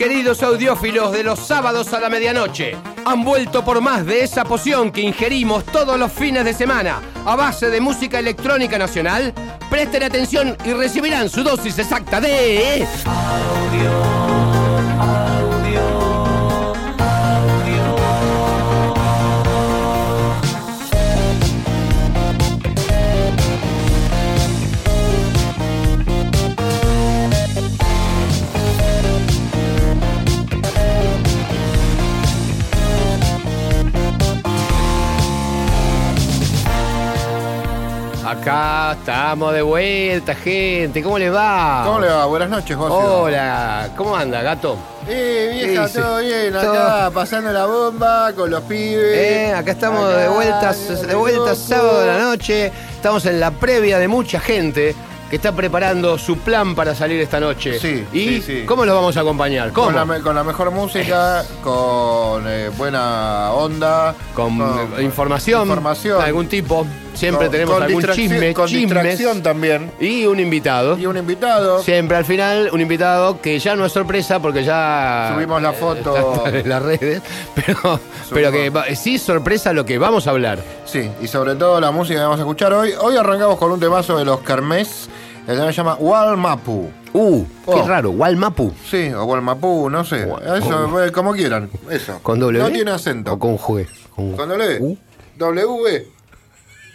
queridos audiófilos de los sábados a la medianoche. Han vuelto por más de esa poción que ingerimos todos los fines de semana a base de música electrónica nacional. Presten atención y recibirán su dosis exacta de... Acá estamos de vuelta, gente. ¿Cómo les va? ¿Cómo le va? Buenas noches, José. Hola, ¿cómo anda, gato? Eh, vieja, todo bien. Acá pasando la bomba con los pibes. Eh, acá estamos de Acá, vuelta, de vuelta sábado de la noche. Estamos en la previa de mucha gente que está preparando su plan para salir esta noche. Sí, ¿Y sí, sí. cómo los vamos a acompañar? ¿Cómo? Con la, me- con la mejor música, con eh, buena onda. Con, eh, información, información. de algún tipo. Siempre Con- tenemos con algún chisme, Con chismes. distracción también. Y un invitado. Y un invitado. Siempre al final, un invitado que ya no es sorpresa porque ya. Subimos la eh, foto. en las redes. Pero, pero que sí es sorpresa lo que vamos a hablar. Sí, y sobre todo la música que vamos a escuchar hoy. Hoy arrancamos con un temazo de los Kermés. El tema se llama Walmapu. Uh, qué Oh. raro. Walmapu. Sí, o Walmapu, no sé. Eso, eh, como quieran. Eso. ¿Con doble No tiene acento. O con G. Con- ¿Con? Uh. W.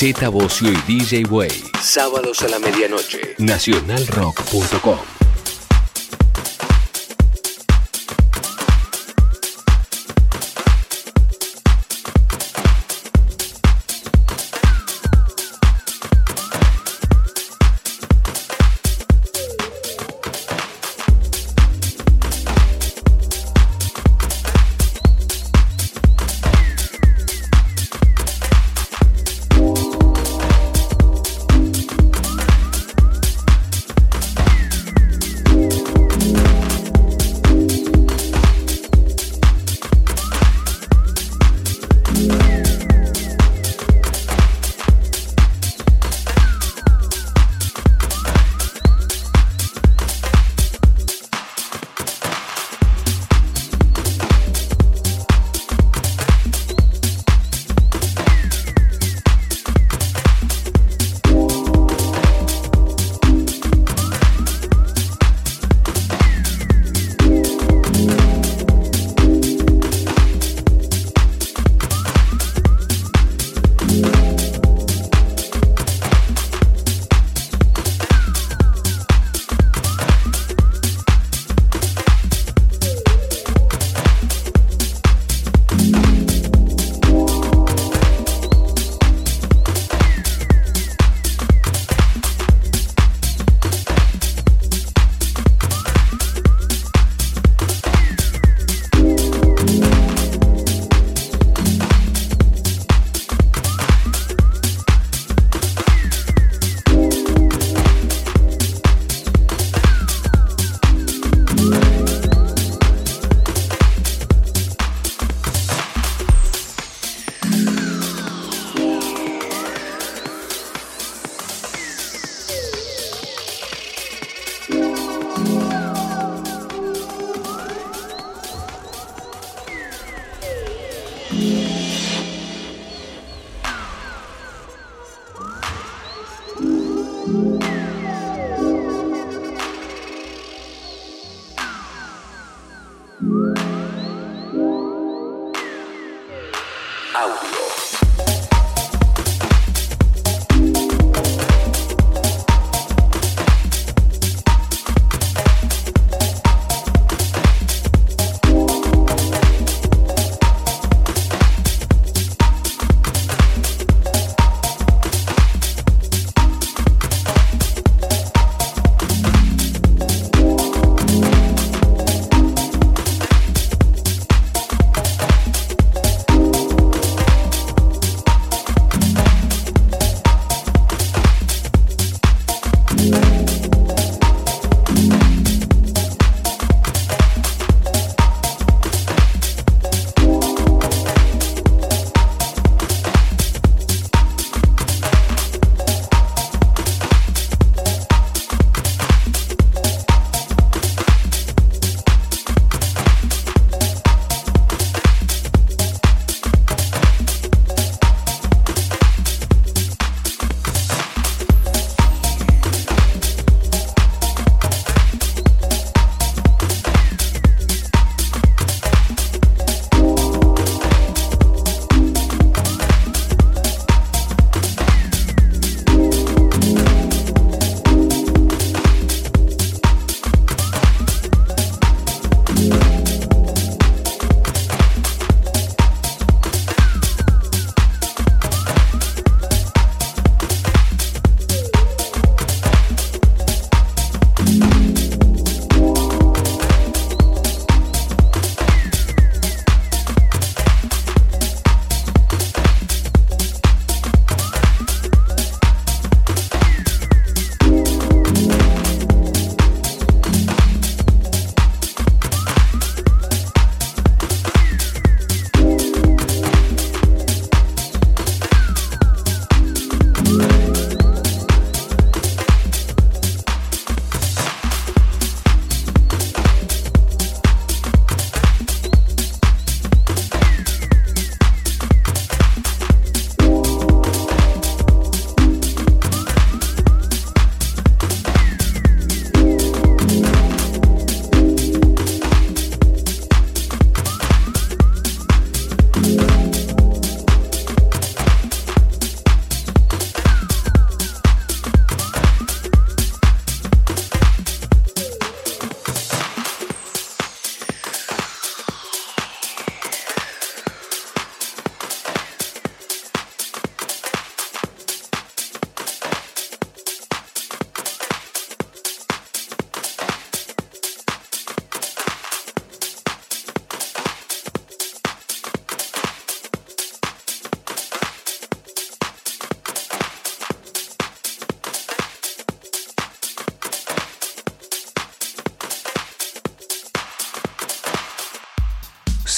Z Bocio y DJ Way. Sábados a la medianoche. Nacionalrock.com.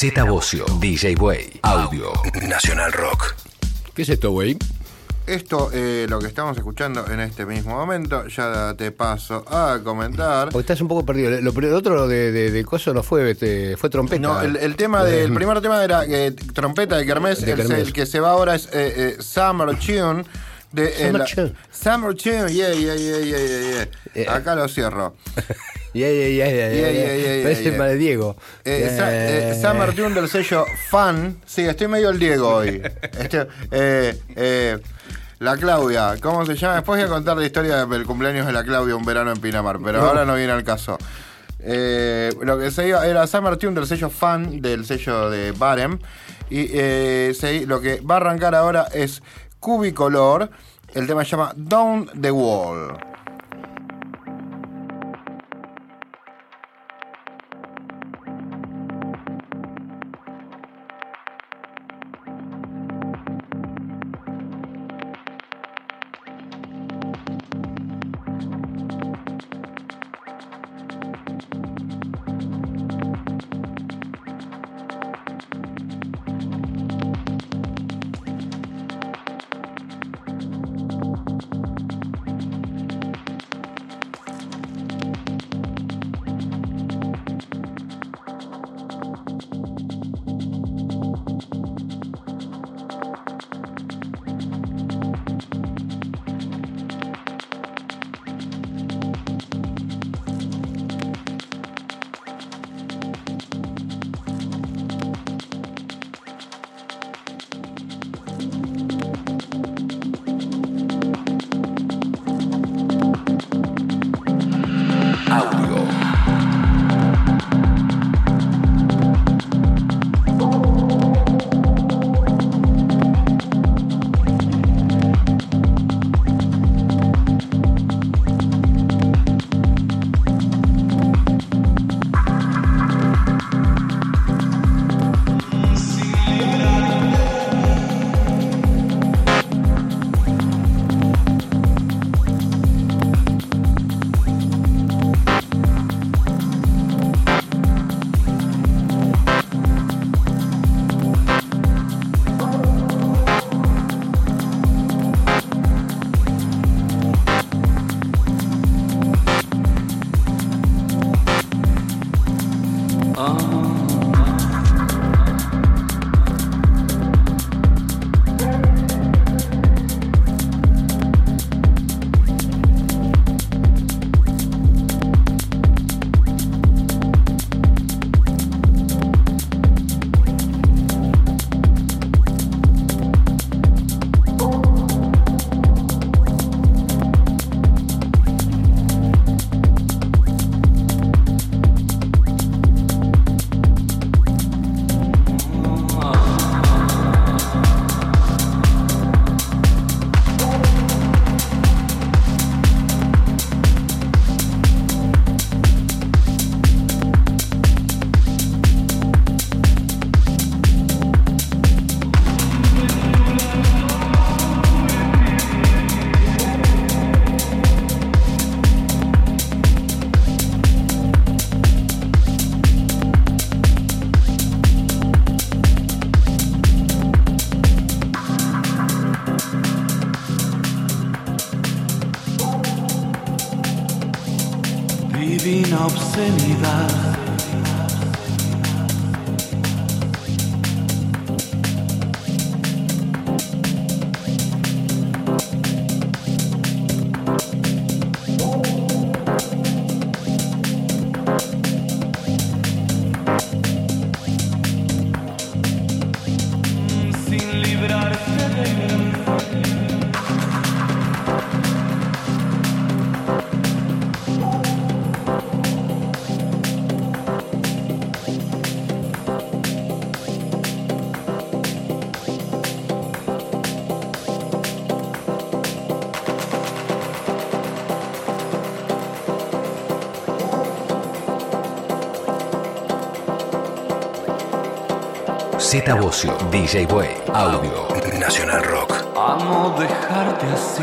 Z Bocio, DJ Way, Audio, Nacional Rock. ¿Qué es esto, güey? Esto, eh, lo que estamos escuchando en este mismo momento, ya te paso a comentar. Porque estás un poco perdido. Lo, lo otro de, de, de coso no fue, este, fue trompeta. No, el, el tema del el primer tema era eh, trompeta de Kermés. De el, Kermés. el que se va ahora es eh, eh, Summer Tune. De, eh, Summer la- Tune. Summer Tune, yeah, yeah, yeah, yeah, yeah, yeah. Acá lo cierro. Yeah, yeah, yeah, yeah, Yeah, yeah, Parece el Diego. Eh, Yeah. Sa- eh, Summer Tune del sello Fan. Sí, estoy medio el Diego hoy. Este, eh, eh, la Claudia, ¿cómo se llama? Después voy a contar la historia del cumpleaños de la Claudia un verano en Pinamar, pero ahora no viene al caso. Eh, lo que se iba era Summer Tune del sello Fan, del sello de Barem. Y eh, se- lo que va a arrancar ahora es Cubicolor. El tema se llama Down the Wall. Z Bocio, DJ Way, Audio, Nacional Rock. Amo dejarte así.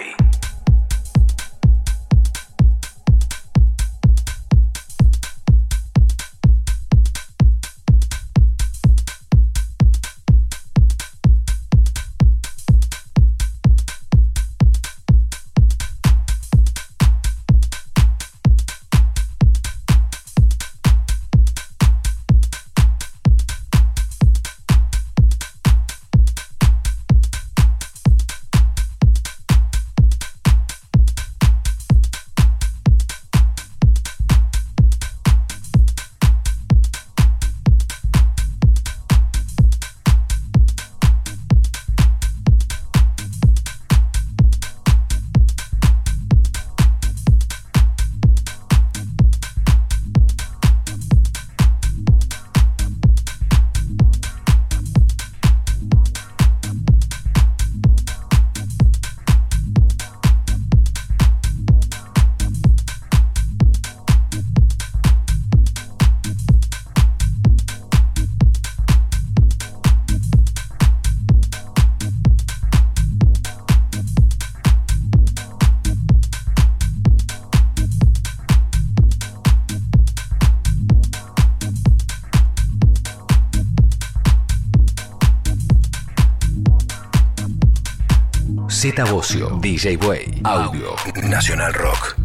Bocio, DJ Way, Audio, Nacional Rock.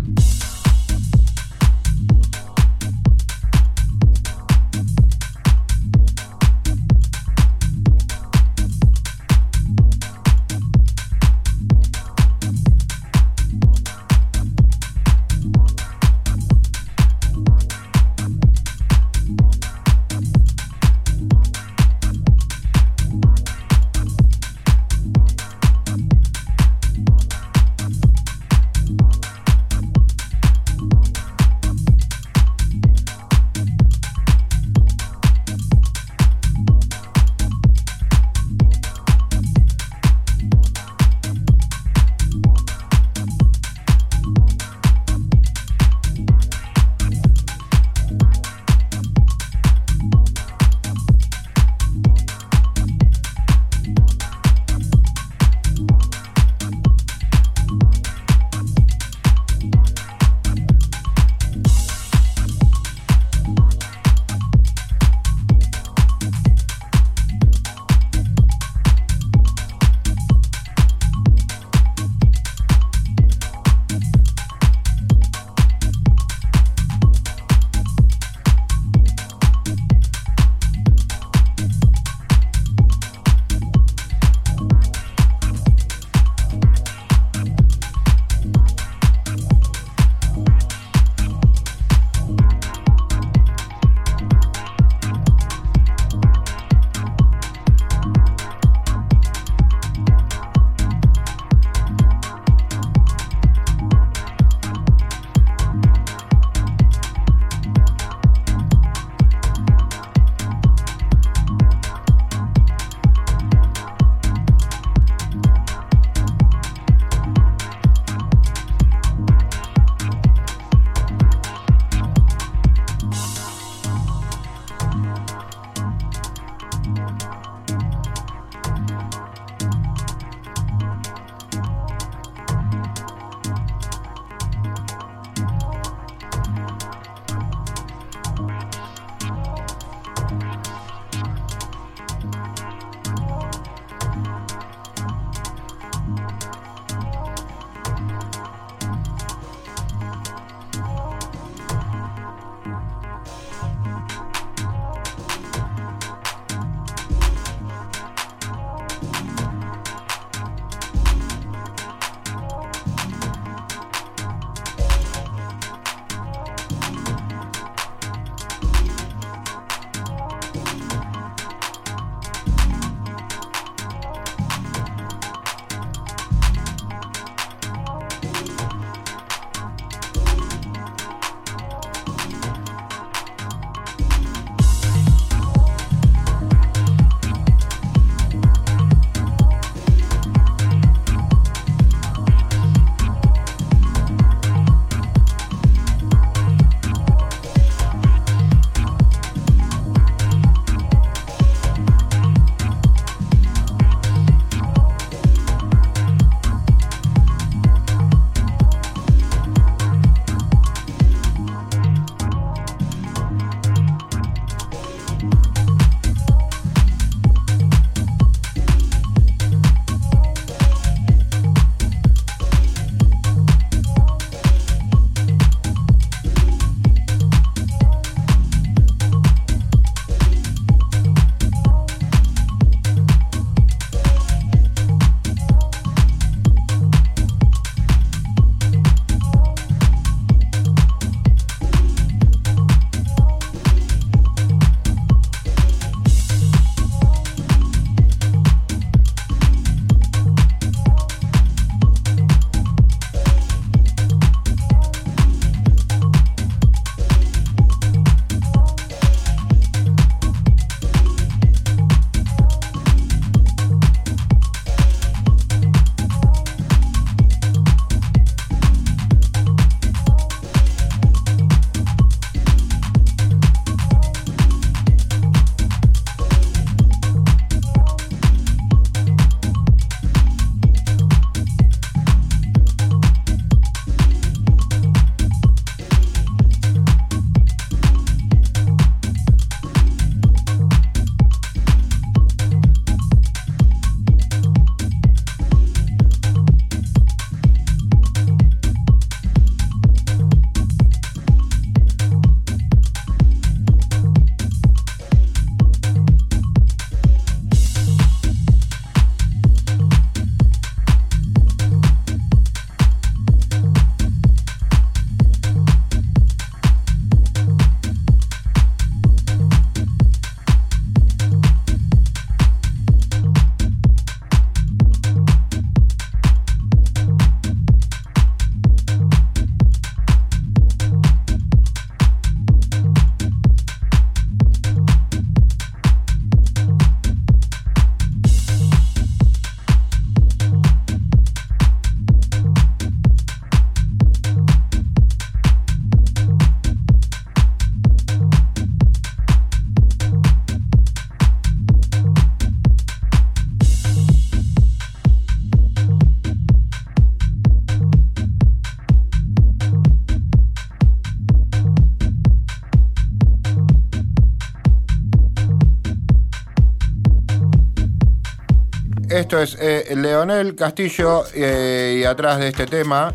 Esto es eh, Leonel Castillo eh, y atrás de este tema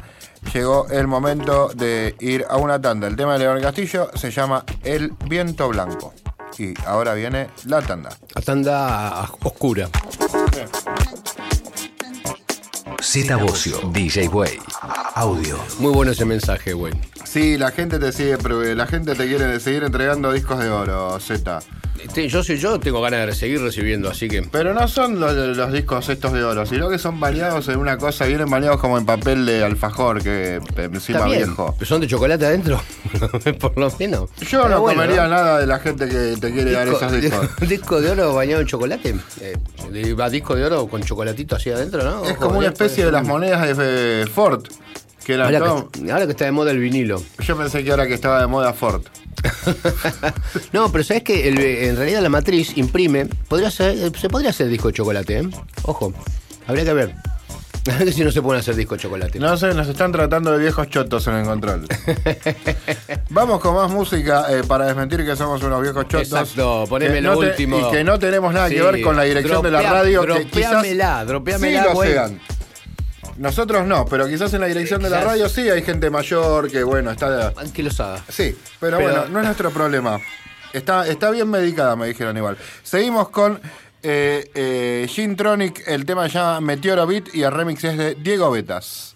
llegó el momento de ir a una tanda. El tema de Leonel Castillo se llama El viento blanco. Y ahora viene la tanda. La tanda oscura. Z Bocio, DJ Way. Audio. Muy bueno ese mensaje, güey. Sí, la gente te sigue, pero la gente te quiere seguir entregando discos de oro, Z. Este, Yo soy yo, tengo ganas de seguir recibiendo, así que. Pero no son los, los discos estos de oro, sino que son bañados en una cosa, vienen bañados como en papel de alfajor, que eh, encima Está bien. viejo. ¿Pero ¿Son de chocolate adentro? Por lo menos. Yo Pero no bueno, comería nada de la gente que te quiere dar esos discos. disco de oro bañado en chocolate. Eh, va disco de oro con chocolatito así adentro, ¿no? Es como una especie de las monedas de Ford. Que eran Ahora todo- que, ahora que está de moda el vinilo. Yo pensé que ahora que estaba de moda Ford. no, pero sabes que el- en realidad la matriz imprime. Podría ser, se podría hacer disco de chocolate, ¿eh? Ojo, habría que ver. A ver si no se pueden hacer disco de chocolate. No sé, nos están tratando de viejos chotos en el control. Vamos con más música eh, para desmentir que somos unos viejos chotos. Exacto, poneme lo no te- último. Y que no tenemos nada que ver con la dirección de la radio. dropeamela, dropeamela, sí lo sean. Nosotros no, pero quizás en la dirección de la radio sí hay gente mayor que, bueno, está... Que los haga. Sí, pero, Pero- bueno, no es nuestro problema. Está, está bien medicada, me dijeron igual. Seguimos con eh, eh, Gin Tronic, el tema se llama Meteoro Beat y el remix es de Diego Betas.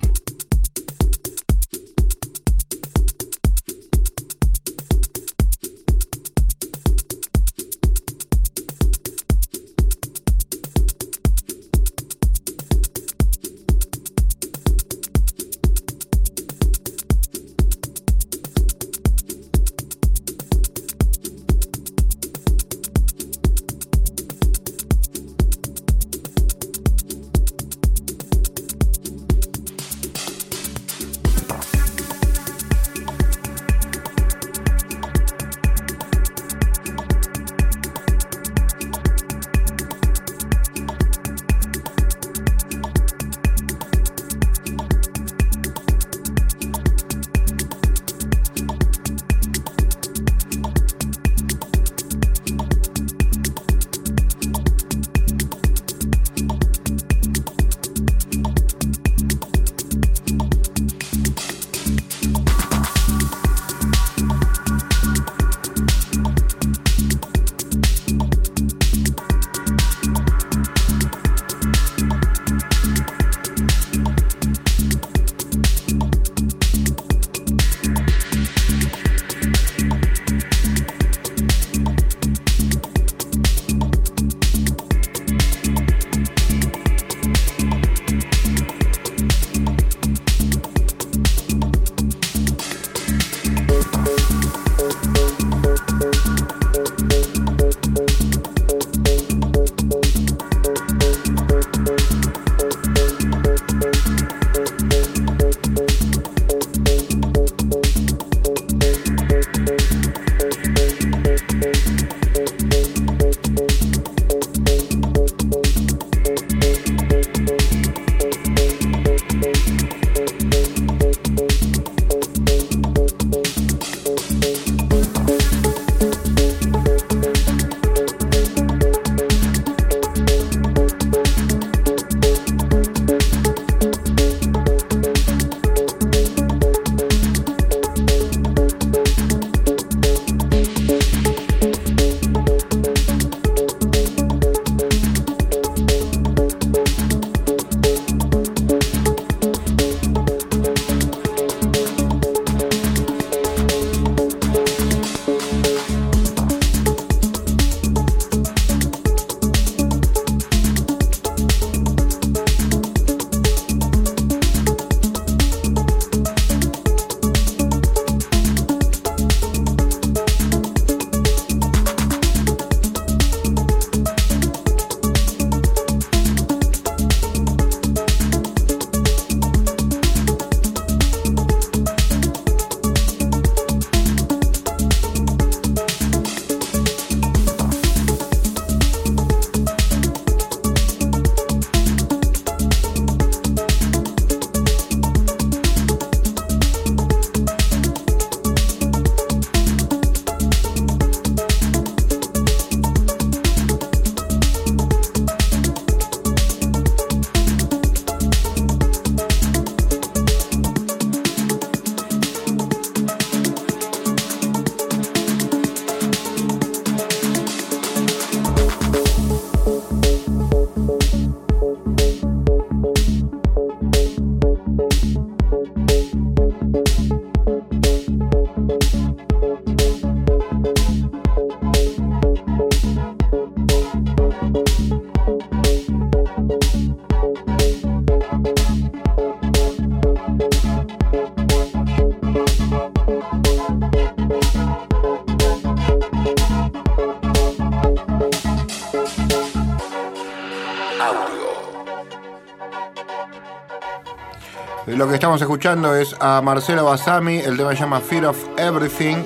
estamos escuchando es a Marcelo Basami, el tema se llama Fear of Everything.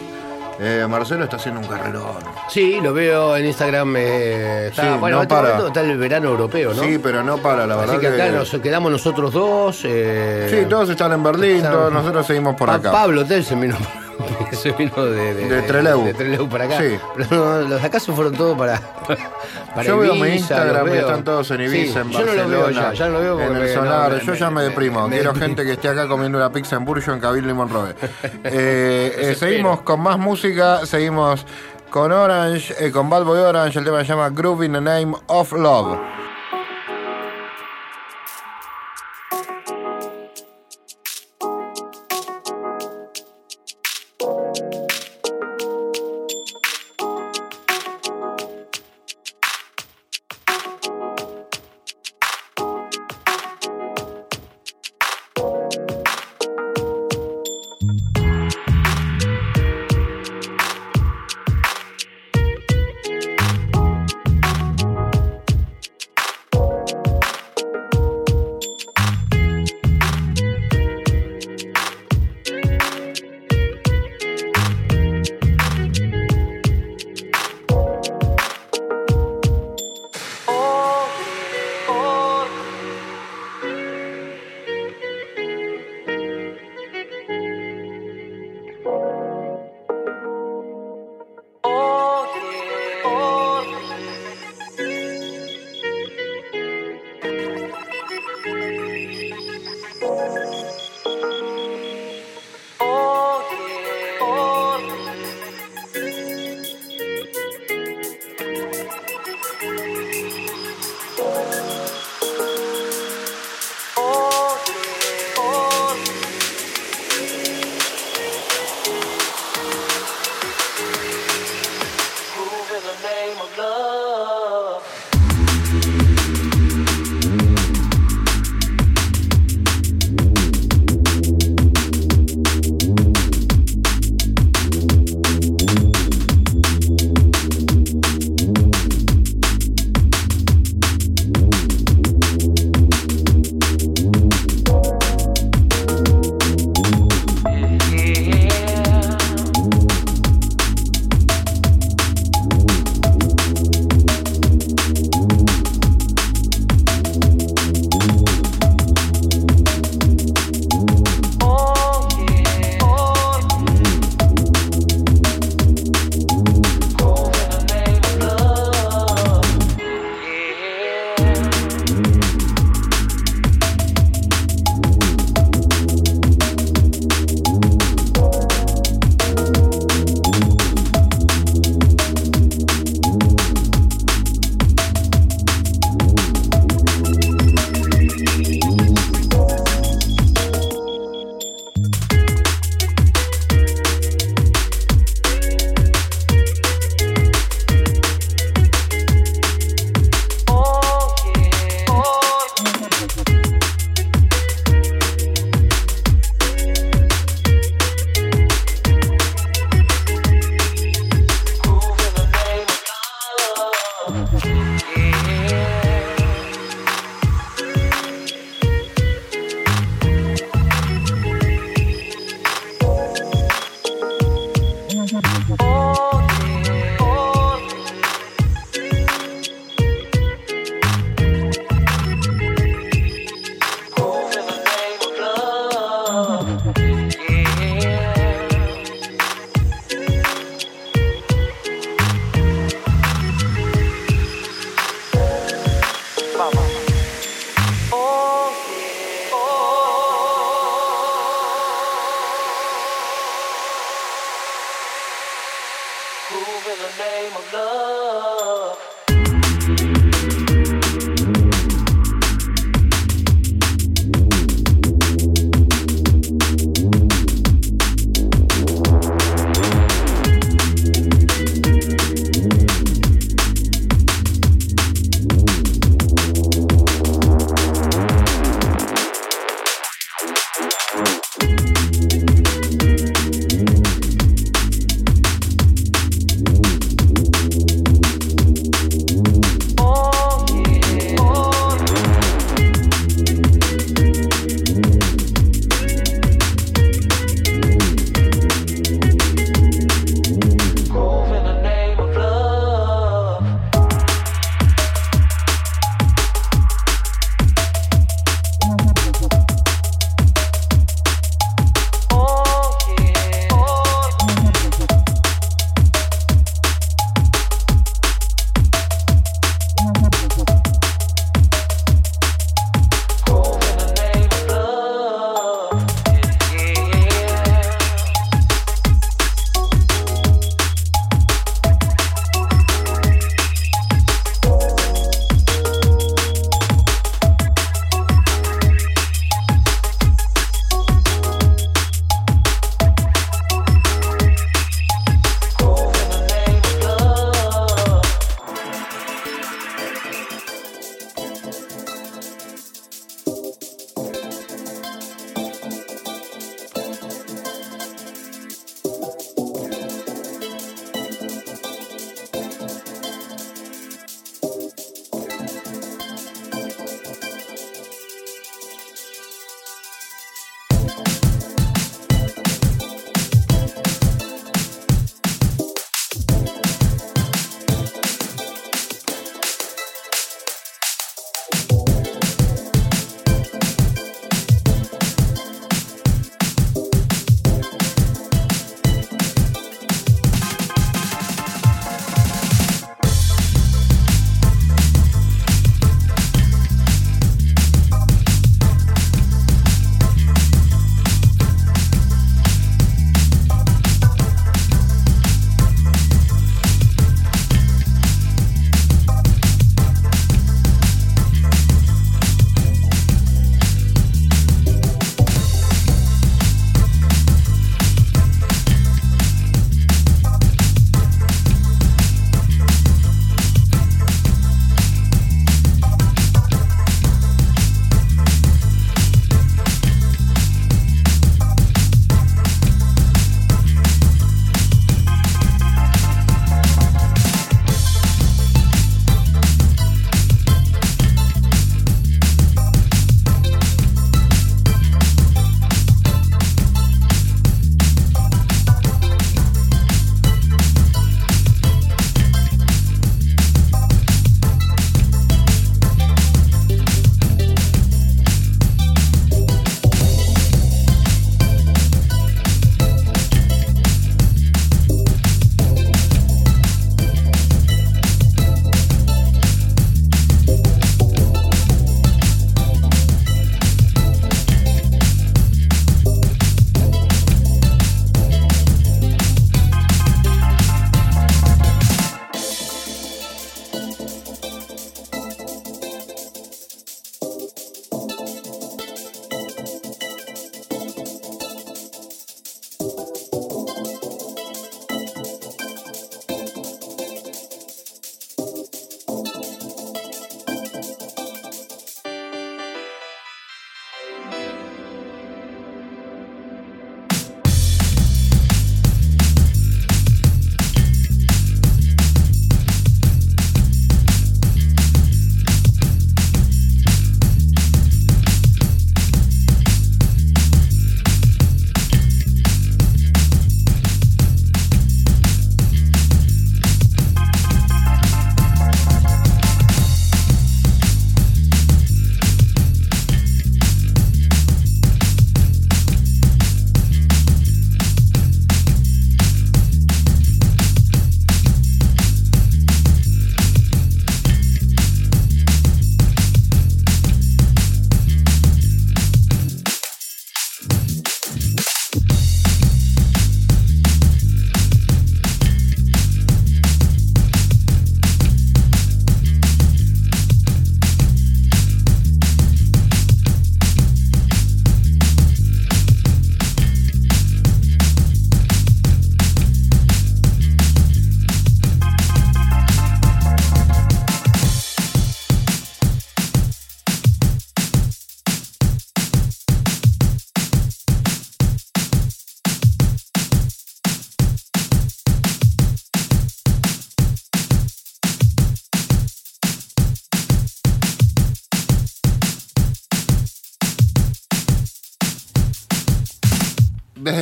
Eh, Marcelo está haciendo un carrerón. Sí, lo veo en Instagram. eh, está, Sí, bueno, no este para. está el verano europeo, ¿no? Sí, pero no para, la verdad. Así que acá nos quedamos nosotros dos. eh, Sí, todos están en Berlín, están- todos nosotros seguimos por Pa- acá. Pablo Tel se vino, se vino de, De Trelew. de Trelew para acá. Sí. Pero no, los de acá se fueron todos para, para Yo veo mi Instagram y están todos en Ibiza, en Sí, Yo no lo veo Barcelona, ya, ya no lo veo en el no, solar. me- yo ya me, me- deprimo. me- Quiero gente que esté acá comiendo una pizza en Burjo en Cabildo y Monroe. Eh, eh, seguimos con más música, seguimos con Orange, eh, con Bad Boy Orange. El tema se llama Groove in the Name of Love.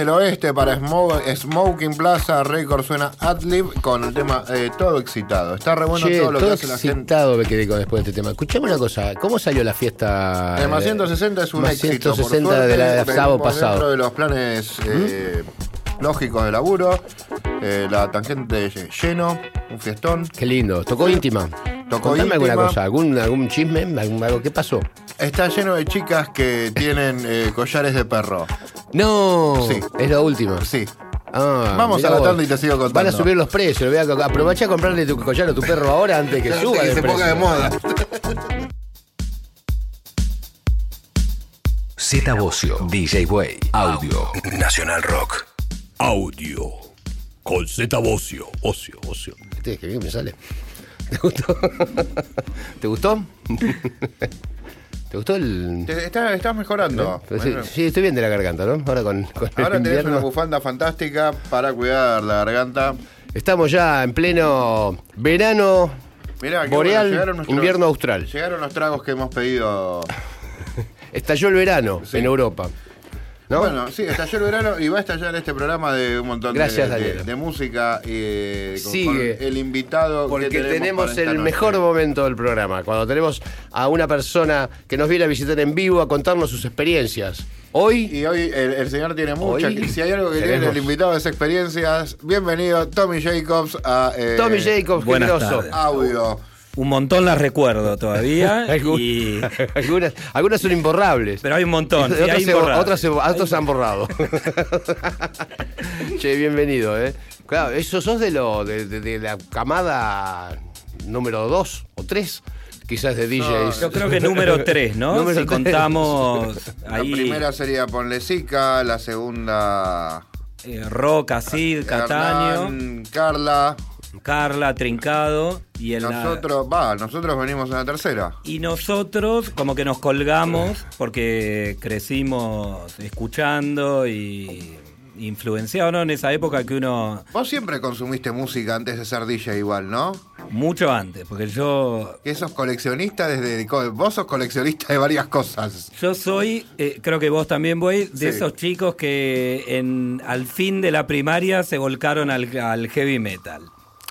Desde el oeste para Smo- Smoking Plaza Record suena Adlib con el tema eh, Todo Excitado. Está re bueno Che, todo lo que hace la gente. excitado me quedé con después de este tema. Escuchame una cosa, ¿cómo salió la fiesta? El más 160 es un Más éxito. por 160 de la de sábado pasado. Dentro de los planes eh, lógicos de laburo, eh, la tangente lleno, un fiestón. Qué lindo. ¿Tocó íntima? Tocó Contame alguna cosa, algún, algún chisme, algún- algo, ¿qué pasó? Está lleno de chicas que tienen eh, collares de perro. No, Sí. es la última. Sí. Ah, Vamos a la tanda y te sigo contando. Van a subir los precios. Voy a, aprovecha a comprarle tu collar a tu perro ahora antes que suba que de se ponga de precio. moda. Z Bocio, DJ Way, Audio, Nacional Rock. Audio. Con Z Bocio. Ocio, ocio. Este, qué bien me sale. ¿Te gustó? ¿Te gustó? ¿Te gustó el...? Te- está- estás mejorando. Pues Sí, sí, estoy bien de la garganta, ¿no? Ahora con, con el Ahora tenés una bufanda fantástica para cuidar la garganta. Estamos ya en pleno verano Mirá, qué boreal, invierno austral. Llegaron los tragos que hemos pedido. Estalló el verano Sí. en Europa. ¿No? Bueno, sí, estalló el verano y va a estallar este programa de un montón de- Gracias, de, Daniela. de música y eh, con, Sigue. con el invitado. que Porque tenemos, el noche. mejor momento del programa, cuando tenemos a una persona que nos viene a visitar en vivo a contarnos sus experiencias. Hoy, Y hoy el, el señor tiene muchas. Hoy y si hay algo que tiene el invitado es experiencias, bienvenido Tommy Jacobs a eh, Tommy Jacobs, generoso. Audio. Un montón las recuerdo todavía. Y- algunas, algunas son imborrables. pero hay un montón. Y sí, otras, hay se, imborrables. otras se- otros se han borrado. che, bienvenido, ¿eh? Claro, eso sos de, lo, de, de- de la camada número 2 o 3, quizás de DJs. Yo creo que número 3, ¿no? Número si tres. contamos La primera sería Ponle Zika, la segunda. eh, Roca, Cid, Cataño, Hernán, Carla. Carla, Trincado y el Nosotros, va, nosotros venimos en la tercera. Y nosotros como que nos colgamos porque crecimos escuchando y influenciado, ¿no? En esa época que uno, Vos siempre consumiste música antes de ser DJ igual, ¿no? mucho antes, porque yo Que sos coleccionista desde... Vos sos coleccionista de varias cosas. Yo soy, eh, creo que vos también, voy de Sí. esos chicos que en, al fin de la primaria se volcaron al, al heavy metal.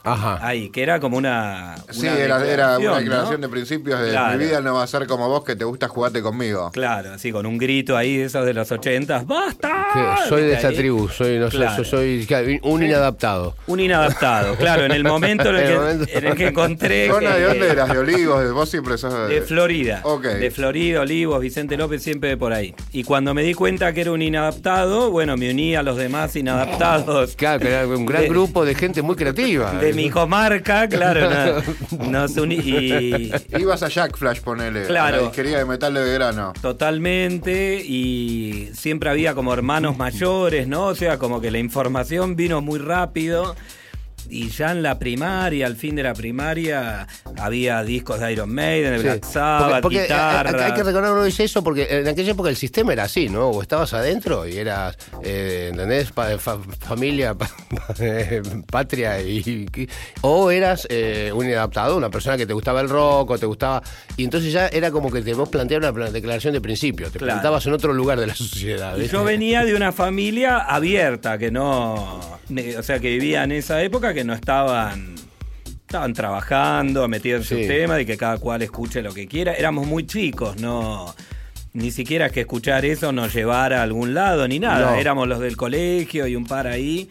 Ajá. Ahí, que era como una. Sí, era, era una ¿no? declaración de principios de Claro. mi vida no va a ser como vos que te gusta jugarte conmigo. Claro, así con un grito ahí de esos de los ochentas. ¡Basta! Soy de ¿Viste esta ahí? tribu, soy, no Claro. soy un inadaptado. Un inadaptado, claro, en el momento en el, que, momento. en el que encontré. ¿Zona que- de dónde eras? ¿De Olivos? Vos siempre sos de... De Florida. Ok. De Florida, Olivos, Vicente López, siempre por ahí. Y cuando me di cuenta que era un inadaptado, bueno, me uní a los demás inadaptados. Claro, que era un gran De- grupo de gente muy creativa. De mi comarca, claro, no- nos uní y Ibas a Jack Flash, ponele. Claro. A la disquería de metal de Belgrano. totalmente y siempre había como hermanos mayores, ¿no? O sea, como que la información vino muy rápido. Y ya en la primaria, al fin de la primaria, había discos de Iron Maiden, de Sí. Black Sabbath, Porque- hay, hay que recordar uno dice eso porque en aquella época el sistema era así, ¿no? O estabas adentro y eras, eh, ¿entendés? Pa- fa- familia, pa- eh, patria y, y- o eras eh, un inadaptado, una persona que te gustaba el rock o te gustaba y entonces ya era como que te vos plantear una declaración de principio, te Claro. plantabas en otro lugar de la sociedad. Yo venía de una familia abierta, que no. O sea, que vivía en esa época que no estaban. Estaban trabajando, metidos en Sí. sus temas y que cada cual escuche lo que quiera. Éramos muy chicos, no. Ni siquiera que escuchar eso nos llevara a algún lado ni nada. No. Éramos los del colegio y un par ahí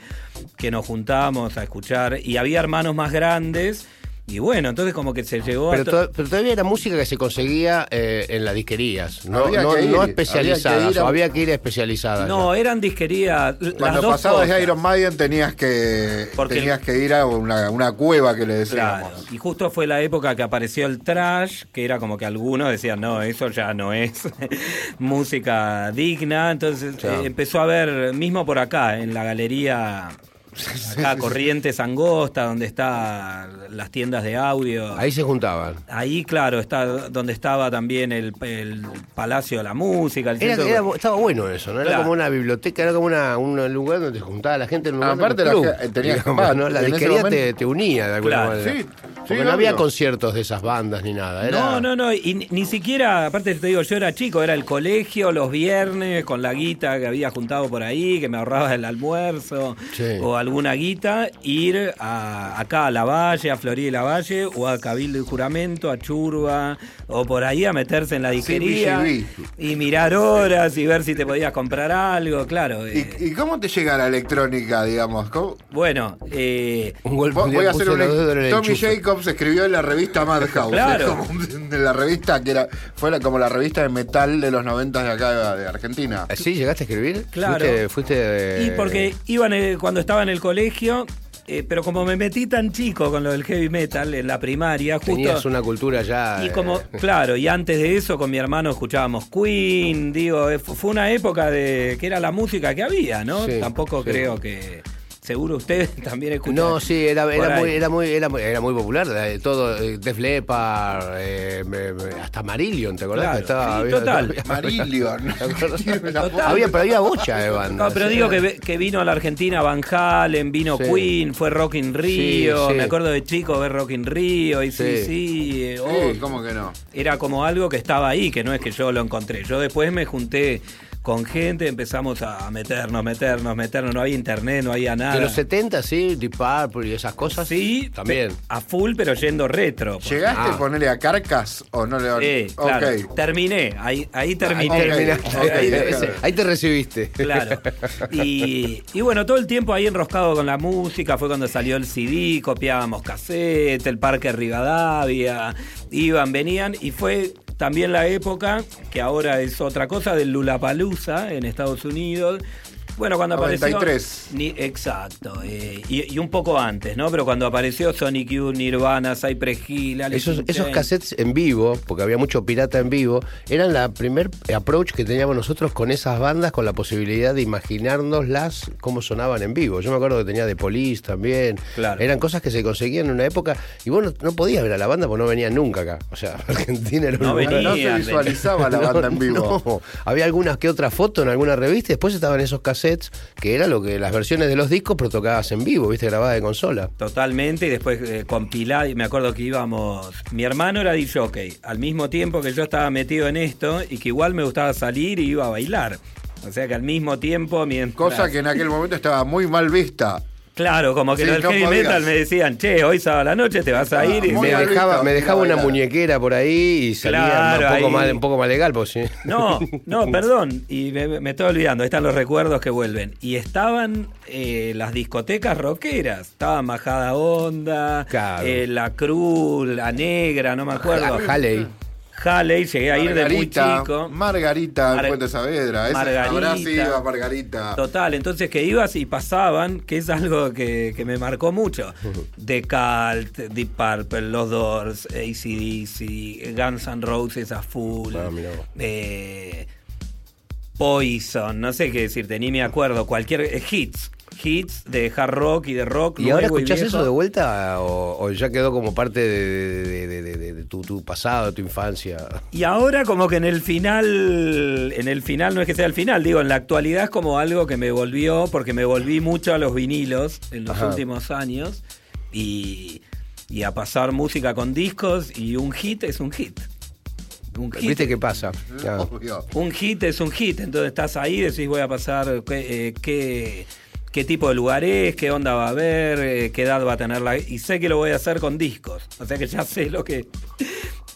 que nos juntábamos a escuchar. Y había hermanos más grandes. Y bueno, entonces como que se llegó Pero, a. to- pero todavía era música que se conseguía eh, en las disquerías, no, Había no, que ir, no había especializadas, que ir a- o había que ir a especializadas. No, ya. eran disquerías. las Cuando dos pasabas de. Iron Maiden tenías que Porque tenías que ir a una, una cueva que le decíamos. Claro, y justo fue la época que apareció el trash, que era como que algunos decían, no, eso ya no es música digna, entonces Claro. eh, empezó a ver, mismo por acá, en la galería, acá Corrientes Angosta, donde están las tiendas de audio. Ahí se juntaban. Ahí, claro, está donde estaba también el, el Palacio de la Música. El Era, estaba bueno eso, ¿no? Era Claro. como una biblioteca, era como una, un lugar donde se juntaba la gente en un lugar Aparte la tenías- ¿no? La disquería te, unía de alguna Claro. manera. Sí, Porque Sí, no había conciertos de esas bandas ni nada. Era... No, no, no, y ni, ni siquiera, aparte te digo, yo era chico, era el colegio los viernes con la guita que había juntado por ahí, que me ahorraba el almuerzo Sí. o alguna guita, ir a, acá a La Valle, a Florida y La Valle, o a Cabildo y Juramento, a Churba, o por ahí a meterse en la disquería CBGB. y mirar horas y ver si te podías comprar algo, claro. ¿Y, eh, y cómo te llega la electrónica, digamos? ¿Cómo- bueno, eh, Un golpe Voy a hacer un Tommy enchufe. Jacobs escribió en la revista Madhouse. Claro. Es como de la revista que era, fue la- como la revista de metal de los 90 de acá de Argentina. ¿Ah, ¿Sí? ¿Llegaste a escribir? Claro. Fuiste, fuiste, Y eh, porque iban eh, cuando estaba en el colegio, eh, pero como me metí tan chico con lo del heavy metal en la primaria, justo. Tenías una cultura ya... Y como, eh, claro, y antes de eso con mi hermano escuchábamos Queen, digo, eh, fu- fue una época de que era la música que había, ¿no? Sí, Tampoco sí. creo que. Seguro ustedes también escuchan. No, sí, era, era, muy, era, muy, era, muy, era muy popular. eh, Todo, eh, Def Leppard, eh, hasta Marillion, ¿te acordás? Claro, que estaba, sí, había- total. había- Marillion. Total. había, pero había bocha de bandas. No, pero digo que, que vino a la Argentina Van Halen, vino Sí. Queen, fue Rock in Rio, Sí, sí. me acuerdo de chico ver Rock in Rio, y sí, Sí. sí, Sí, oh, ¿cómo que no? era como algo que estaba ahí, que no es que yo lo encontré. Yo después me junté con gente, empezamos a meternos, meternos, meternos, no había internet, no había nada. De los 70, sí, Deep Purple y esas cosas. Sí, También. a full, pero yendo retro. ¿Llegaste Ah. a ponerle a Carcas o no le Eh, claro, Ok. terminé, ahí, ahí Ahí terminé. Ahí, ok. ahí te recibiste. Claro. Y, y bueno, todo el tiempo ahí enroscado con la música, fue cuando salió el CD, copiábamos cassette, el Parque Rivadavia, iban, venían, y fue también la época, que ahora es otra cosa, del Lulapalooza en Estados Unidos. Bueno, cuando 93. apareció. Ni, exacto. eh, y, y un poco antes, ¿no? Pero cuando apareció Sonic Youth, Nirvana, Cypress Hill, Alice Esos, esos cassettes en vivo, porque había mucho pirata en vivo, eran la primer approach que teníamos nosotros con esas bandas, con la posibilidad de imaginárnoslas cómo sonaban en vivo. Yo me acuerdo que tenía The Police también. Claro. Eran cosas que se conseguían en una época y vos no, no podías ver a la banda porque no venían nunca acá. O sea, Argentina era un No lugar- venía. No se visualizaba la banda en vivo. No, había algunas que otra foto en alguna revista y después estaban esos cassettes que era lo que las versiones de los discos pero tocabas en vivo, viste, grabada de consola. Totalmente, y después eh, compilado, y me acuerdo que íbamos, mi hermano era DJ, al mismo tiempo que yo estaba metido en esto, y que igual me gustaba salir y iba a bailar. O sea que al mismo tiempo, mientras... Cosa que en aquel momento estaba muy mal vista. Claro, como que Sí, en el no heavy podías. me decían, che, hoy sábado a la noche te vas a ir y... Me dejaba, visto, me dejaba una muñequera por ahí y salía Claro, un, poco ahí. mal, un poco más legal, pues sí. No, no, perdón, y me, me estoy olvidando, ahí están los recuerdos que vuelven. Y estaban eh, las discotecas rockeras, estaba Majada Onda, Claro. eh, La Cruz, La Negra, no me acuerdo. Halley. Halley, llegué a ir de muy chico. Margarita, Mar- Puente Saavedra. Ese Margarita. habrá sido a Margarita. Total, entonces que ibas y pasaban, que es algo que, que me marcó mucho. The Cult, Deep Purple, Los Doors, ACDC, Guns N' Roses a full, Ah, eh, Poison, no sé qué decirte, ni me acuerdo, cualquier eh, hits, hits de hard rock y de rock. ¿Y ahora escuchás eso de vuelta o, o ya quedó como parte de, de- de- de- de- de tu, tu pasado, de tu infancia? Y ahora como que en el final, en el final no es que sea el final, digo, en la actualidad es como algo que me volvió, porque me volví mucho a los vinilos en los Ajá. últimos años y, y a pasar música con discos y un hit es un hit. Un hit, ¿Viste qué pasa? Obvio. un hit es un hit, entonces estás ahí, decís voy a pasar qué, eh, qué, qué tipo de lugar es, qué onda va a haber, eh, qué edad va a tener la... Y sé que lo voy a hacer con discos, o sea que ya sé lo que...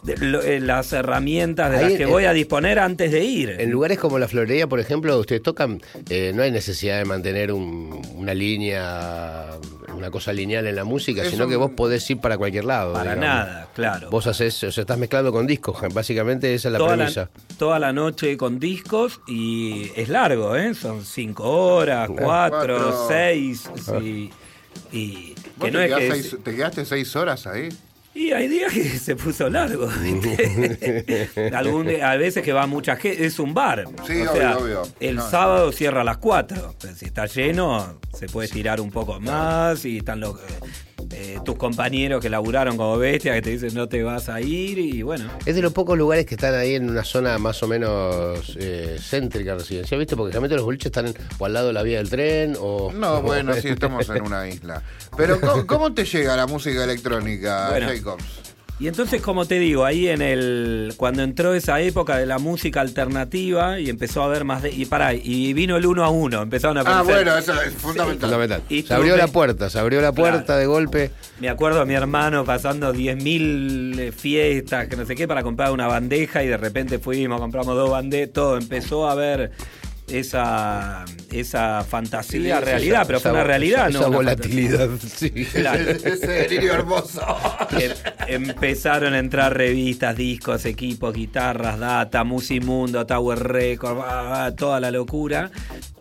de- lo- eh, las herramientas de Ahí las en- que voy a disponer antes de ir. En lugares como la florería, por ejemplo, ustedes tocan, eh, no hay necesidad de mantener un- una línea, una cosa lineal en la música, Es sino un- que vos podés ir para cualquier lado. Para digamos. nada, claro. Vos haces, o sea, estás mezclando con discos, básicamente esa es la toda, premisa. la, toda la noche con discos y es largo, ¿eh? Son cinco horas, cuatro, Cuatro. seis, sí. Y ¿Vos que no te, es que... quedás es- seis- ¿Te quedaste seis horas ahí? Y hay días que se puso largo. ¿viste? Algún, a veces que va mucha gente. Es un bar. Sí, o obvio, sea, obvio. El No. sábado cierra a las 4. Pero si está lleno, se puede tirar un poco más. Y están los. Eh, tus compañeros que laburaron como bestia, que te dicen no te vas a ir y bueno. Es de los pocos lugares que están ahí en una zona más o menos eh, céntrica residencial, ¿viste? Porque realmente los boliches están o al lado de la vía del tren o... No, o- bueno, sí, estamos en una isla. Pero, ¿cómo, cómo te llega la música electrónica, Bueno. Jacobs? Y entonces, como te digo, ahí en el. Cuando entró esa época de la música alternativa y empezó a haber más de. Y pará, y vino el uno a uno, empezaron a Ah, aparecer. bueno, eso es fundamental. Fundamental. Y Se abrió la puerta, se abrió la puerta Claro. de golpe. Me acuerdo a mi hermano pasando 10.000 eh, fiestas, que no sé qué, para comprar una bandeja y de repente fuimos, compramos dos bandejas, todo. Empezó a haber esa, esa fantasía, Sí, realidad, Esa- pero fue esa- una realidad, esa ¿no? Una volatilidad, sí. Claro. Ese delirio hermoso. Em- empezaron a entrar revistas, discos, equipos, guitarras, data, Musimundo, Tower Record, toda la locura.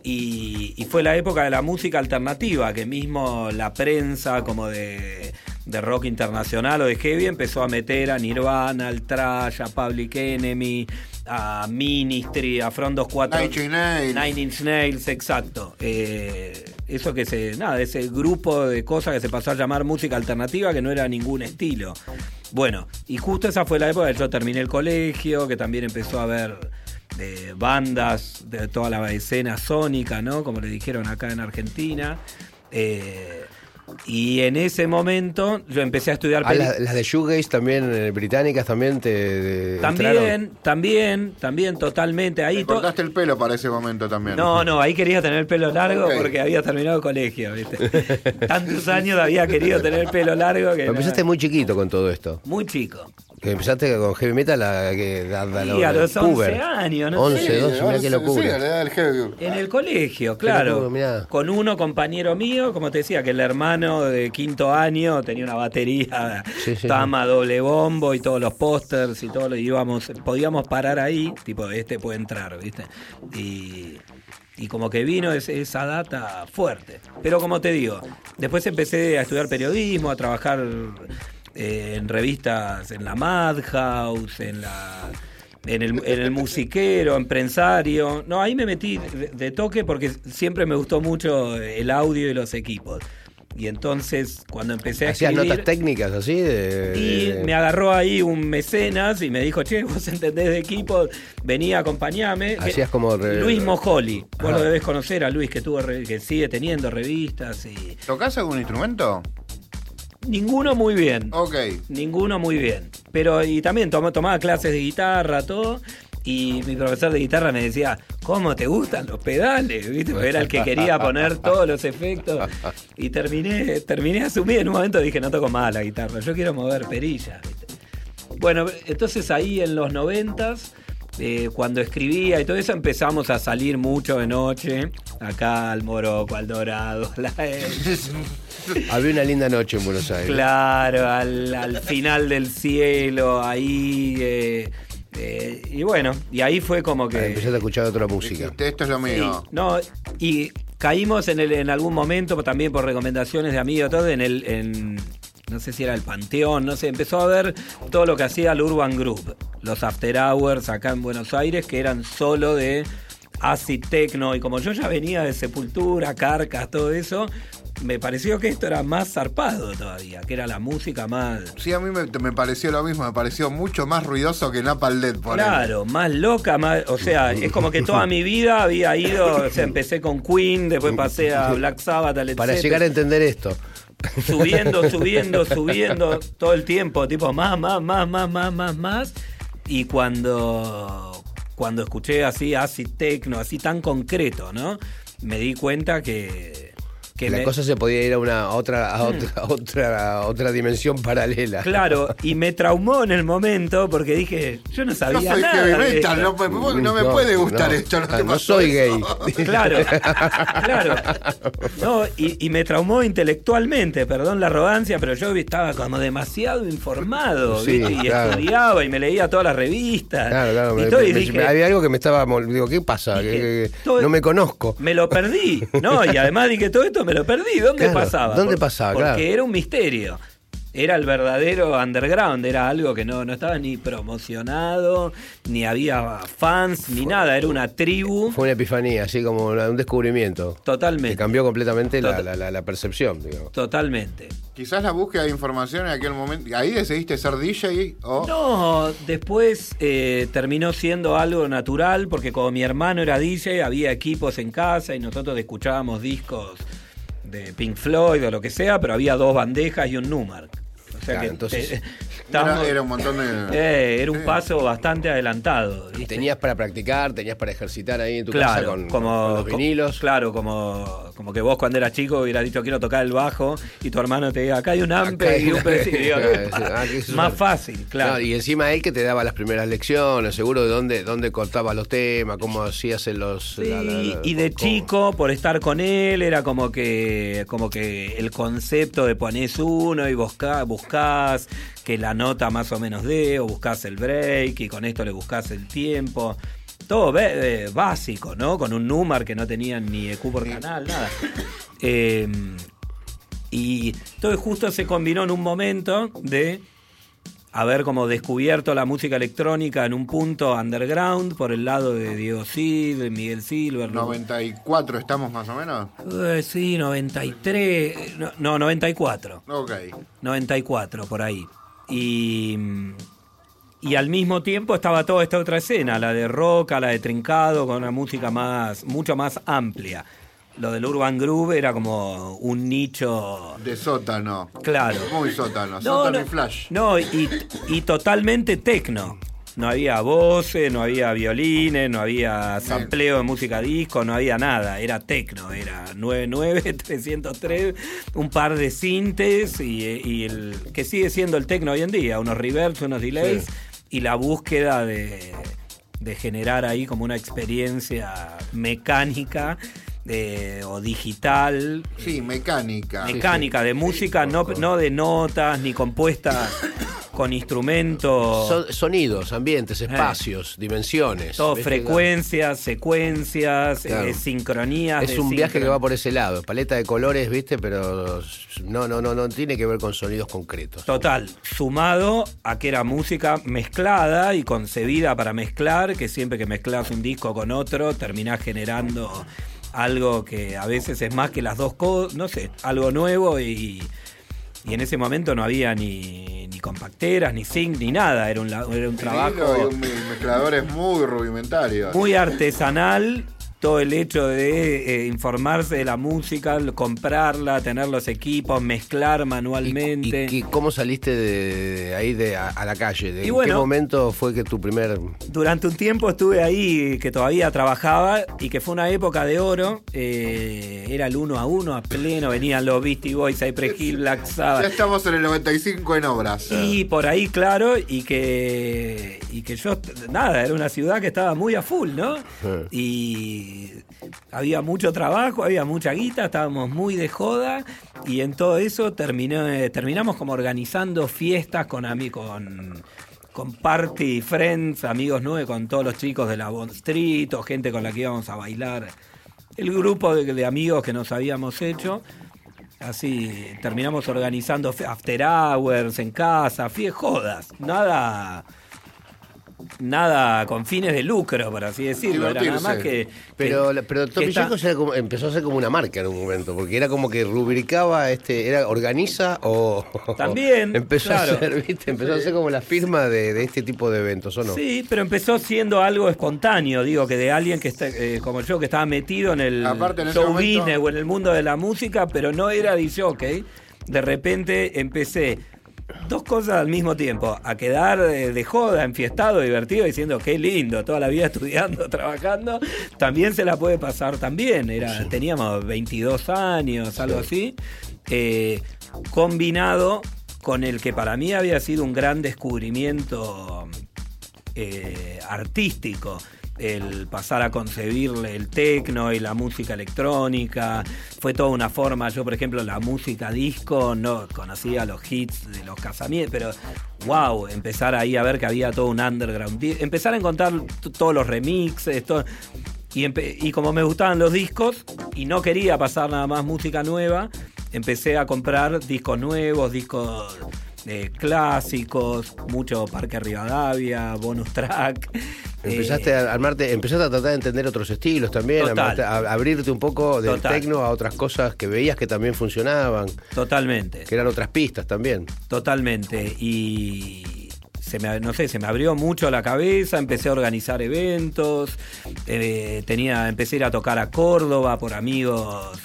Y, y fue la época de la música alternativa, que mismo la prensa como de, de rock internacional o de heavy empezó a meter a Nirvana, al Trash, a Public Enemy, a Ministry, a Front 24. Nine Inch Nails. Nine Inch Nails, exacto. Eh, eso que se. Nada, ese grupo de cosas que se pasó a llamar música alternativa que no era ningún estilo. Bueno, y justo esa fue la época que yo terminé el colegio, que también empezó a haber eh, bandas de toda la escena sónica, ¿no? Como le dijeron acá en Argentina. Eh, y en ese momento yo empecé a estudiar Ah, las, las de Shoegaze también, eh, británicas también te... te entraron. También, también, también, totalmente. Ahí Te to- cortaste el pelo para ese momento también. No, no, ahí quería tener el pelo largo porque había terminado el colegio, ¿viste? Tantos años había querido tener el pelo largo que. Pero empezaste muy chiquito con todo esto. muy chico. Que empezaste con heavy metal a, que, a, a- Sí, a los 11 años, no 11, sé. 12, mira qué Sí, locura. le da el heavy. En el colegio, locura, claro. mirá. Con uno compañero mío, como te decía, que el hermano de quinto año tenía una batería Sí, sí, tama, doble bombo y todos los pósters y todo lo íbamos, podíamos parar ahí, tipo, este puede entrar, ¿viste? Y, y como que vino esa data fuerte. Pero como te digo, después empecé a estudiar periodismo, a trabajar eh, en revistas, en la Madhouse, en la en el, en el musiquero, en prensario. No, ahí me metí de, de toque porque siempre me gustó mucho el audio y los equipos. Y entonces, cuando empecé a Hacías escribir... notas técnicas así de... Y de- me agarró ahí un mecenas y me dijo, che, vos entendés de equipos, venía a acompañarme. Hacías como re- Luis Mojoli, vos Ajá. lo debes conocer a Luis, que tuvo re- que sigue teniendo revistas y. ¿Tocás algún instrumento? Ninguno muy bien. Ok. Ninguno muy bien. Pero, y también tomaba, tomaba clases de guitarra, todo. Y mi profesor de guitarra me decía, ¿cómo te gustan los pedales? ¿Viste? Porque era el que quería poner todos los efectos. Y terminé, terminé asumiendo. En un momento dije, no toco más la guitarra, yo quiero mover perillas. ¿viste? Bueno, entonces ahí en los noventas, eh, cuando escribía y todo eso, empezamos a salir mucho de noche. Acá al Morocco, al Dorado, la Había una linda noche en Buenos Aires. Claro, al, al final del cielo, ahí. eh, eh, y bueno, y ahí fue como Ah, que. Empezaste a escuchar otra música. Dijiste, Esto es lo mío. no, y caímos en, el, en algún momento, también por recomendaciones de amigos, todo, en el. En, no sé si era el Panteón, no sé, empezó a ver todo lo que hacía el Urban Group, los After Hours acá en Buenos Aires, que eran solo de acid techno, y como yo ya venía de Sepultura, Carcas, todo eso, me pareció que esto era más zarpado todavía, que era la música más... Sí, a mí me, me pareció lo mismo, me pareció mucho más ruidoso que Napalm Dead, por Claro, más loca, más, o sea, es como que toda mi vida había ido, o sea, empecé con Queen, después pasé a Black Sabbath, Led Para llegar a entender esto. subiendo, subiendo, subiendo todo el tiempo, tipo más, más, más, más, más, más, más, y cuando cuando escuché así acid techno, así tan concreto, ¿no? Me di cuenta que que la me- cosa se podía ir a una a otra a otra a otra, a otra dimensión paralela. Claro, y me traumó en el momento porque dije, yo no sabía soy nada. heavy de metal, esto. no, me- no me puede gustar esto. No, ah, te no pasó soy eso. gay. Claro, claro. No, y, y me traumó intelectualmente, perdón la arrogancia, pero yo estaba como demasiado informado, Sí, ¿viste? Y claro. estudiaba y me leía todas las revistas. Claro, claro. y me- todo, y me- dije, había algo que me estaba. Digo, ¿qué pasa? Dije, Que- que- todo- no me conozco. me lo perdí, ¿no? Y además dije, todo esto me lo perdí. ¿Dónde Claro, pasaba? ¿dónde pasaba? Porque Claro. era un misterio. era el verdadero underground, era algo que no, no estaba ni promocionado, ni había fans, ni nada, era una tribu. Fue una epifanía, así como un descubrimiento. Totalmente. Que cambió completamente la, Tot- la- la- la percepción, digamos. Totalmente. Quizás la búsqueda de información en aquel momento. ¿Ahí decidiste ser DJ o.? No, después eh, terminó siendo algo natural porque como mi hermano era DJ, había equipos en casa y nosotros escuchábamos discos de Pink Floyd o lo que sea, pero había dos bandejas y un Numark. O sea Claro, que entonces- te- estábamos- era un montón de. eh, era un Sí. paso bastante adelantado. ¿viste? Tenías para practicar, tenías para ejercitar ahí en tu casa Claro, con, como, con los vinilos. Claro, como, como que vos cuando eras chico hubieras dicho quiero tocar el bajo y tu hermano te diga acá hay un ampe Acá y un presidio. Ah, Más fácil, claro. No, y encima él que te daba las primeras lecciones, seguro de dónde, dónde cortaba los temas, cómo hacías en los. Sí, la- la- la- y de cómo- chico, por estar con él, era como que, como que el concepto de ponés uno y busca- buscás que la nota más o menos dé, o buscás el break, y con esto le buscás el tiempo. Todo eh, básico, ¿no? Con un número que no tenían ni EQ por canal, nada. Eh, y todo justo se combinó en un momento de haber como descubierto la música electrónica en un punto underground por el lado de Diego de Miguel Silver. 94 estamos más o menos. Eh, sí, 93. No, no, 94. Ok. 94, por ahí. Y, y al mismo tiempo estaba toda esta otra escena, la de roca, la de trincado, con una música más, mucho más amplia. Lo del Urban Groove era como un nicho. De sótano. Claro. Muy sótano. No, sótano no, y flash. No, y, y totalmente tecno. No había voces, no había violines, no había sampleo de música disco, no había nada. Era tecno, era 99, 303, un par de sintes y, y el que sigue siendo el tecno hoy en día, unos reverbs, unos delays y la búsqueda de, de generar ahí como una experiencia mecánica eh, o digital Sí, mecánica. mecánica de música, no, no de notas ni compuesta con instrumentos. Son- sonidos, ambientes, espacios, dimensiones. todo frecuencias, secuencias, Claro. eh, sincronías. Es un viaje que va por ese lado, paleta de colores, viste, pero no, no, no, no tiene que ver con sonidos concretos. Total, sumado a que era música mezclada y concebida para mezclar, que siempre que mezclas un disco con otro, terminás generando algo que a veces es más que las dos cosas, no sé, algo nuevo y, y en ese momento no había ni, ni compacteras, ni sync, ni nada, era un, era un trabajo mezcladores muy rudimentarios. muy artesanal. Todo el hecho de eh, informarse de la música, comprarla, tener los equipos, mezclar ¿Y, manualmente. y cómo saliste de, de ahí de, a, a la calle? ¿De Y ¿En bueno- qué momento fue que tu primer... Durante un tiempo estuve ahí que todavía trabajaba y que fue una época de oro. eh, era el uno a uno a pleno, venían los Beastie Boys, Cypress Hill, Black Ya Sabbath. estamos en el 95 en obras. Y por ahí, claro, y que, y que yo, nada, era una ciudad que estaba muy a full, ¿no? Y había mucho trabajo, había mucha guita, estábamos muy de joda, y en todo eso terminó, eh, terminamos como organizando fiestas con con, con party friends, amigos nuevos, con todos los chicos de la Bond Street, o gente con la que íbamos a bailar. El grupo de, amigos que nos habíamos hecho. Así terminamos organizando after hours en casa, fie jodas, nada nada con fines de lucro, por así decirlo, era nada más que Pero, que- la- pero que Tommy está- Jackson era como- empezó a ser como una marca en un momento, porque era como que rubricaba, este, era organiza o También, empezó claro. a ser, ¿viste? Empezó a ser como la firma de, de este tipo de eventos, ¿o no? Sí, pero empezó siendo algo espontáneo, digo, que de alguien que está, eh, como yo, que estaba metido en el Aparte, en show momento- business o en el mundo de la música, pero no era DJ. De repente empecé dos cosas al mismo tiempo, a quedar de, de joda, enfiestado, divertido, diciendo qué lindo, toda la vida estudiando, trabajando, también se la puede pasar también. Era, Teníamos 22 años, algo así, eh, combinado con el que para mí había sido un gran descubrimiento eh, artístico. El pasar a concebirle el tecno y la música electrónica. Fue toda una forma. Yo, por ejemplo, la música disco no conocía los hits de los casamientos, pero wow, empezar ahí a ver que había todo un underground. Empezar a encontrar todos los remixes, y, y como me gustaban los discos y no quería pasar nada más música nueva, empecé a comprar discos nuevos, discos eh, clásicos, mucho Parque Rivadavia, bonus track. Empezaste Eh, a armarte, empezaste a tratar de entender otros estilos también, Total. a, a abrirte un poco del tecno a otras cosas que veías que también funcionaban, Totalmente. que eran otras pistas también. Totalmente. Y se me, no sé, se me abrió mucho la cabeza, empecé a organizar eventos, eh, tenía, empecé a ir a tocar a Córdoba por amigos.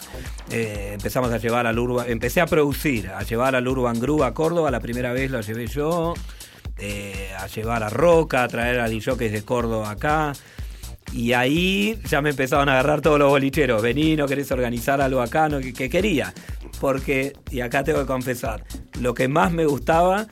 Eh, empezamos a llevar al Urban, empecé a producir, a llevar al Urban Groove a Córdoba, la primera vez lo llevé yo, eh, a llevar a Roca, a traer a DJs de Córdoba acá. Y ahí ya me empezaron a agarrar todos los bolicheros. Vení, no querés organizar algo acá, no, que, que quería. Porque, y acá tengo que confesar, lo que más me gustaba,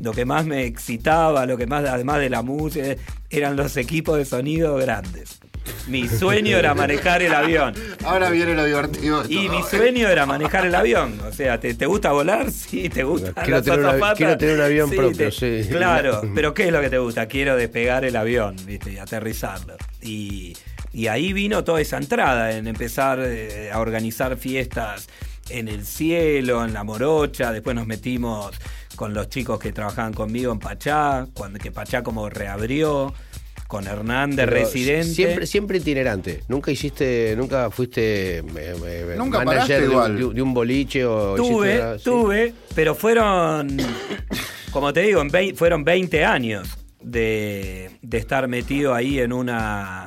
lo que más me excitaba, lo que más, además de la música, eran los equipos de sonido grandes. Mi sueño era manejar el avión. Ahora viene lo divertido. Y todo. mi sueño era manejar el avión. O sea, ¿te, te gusta volar? Sí, ¿te gusta Quiero la tener una- quiero tener un avión Sí, propio, te- sí. Claro, pero ¿qué es lo que te gusta? Quiero despegar el avión, ¿viste? Y aterrizarlo. Y, y ahí vino toda esa entrada en empezar eh, a organizar fiestas en el cielo, en la morocha. Después nos metimos con los chicos que trabajaban conmigo en Pachá, cuando que Pachá como reabrió. Con Hernán de Pero residente. Siempre, siempre itinerante. Nunca hiciste, nunca fuiste eh, eh, Nunca manager de, un- igual. de un- de un boliche o Tuve, hiciste nada, ¿sí? tuve, pero fueron, como te digo, en fueron 20 años de, de estar metido ahí en una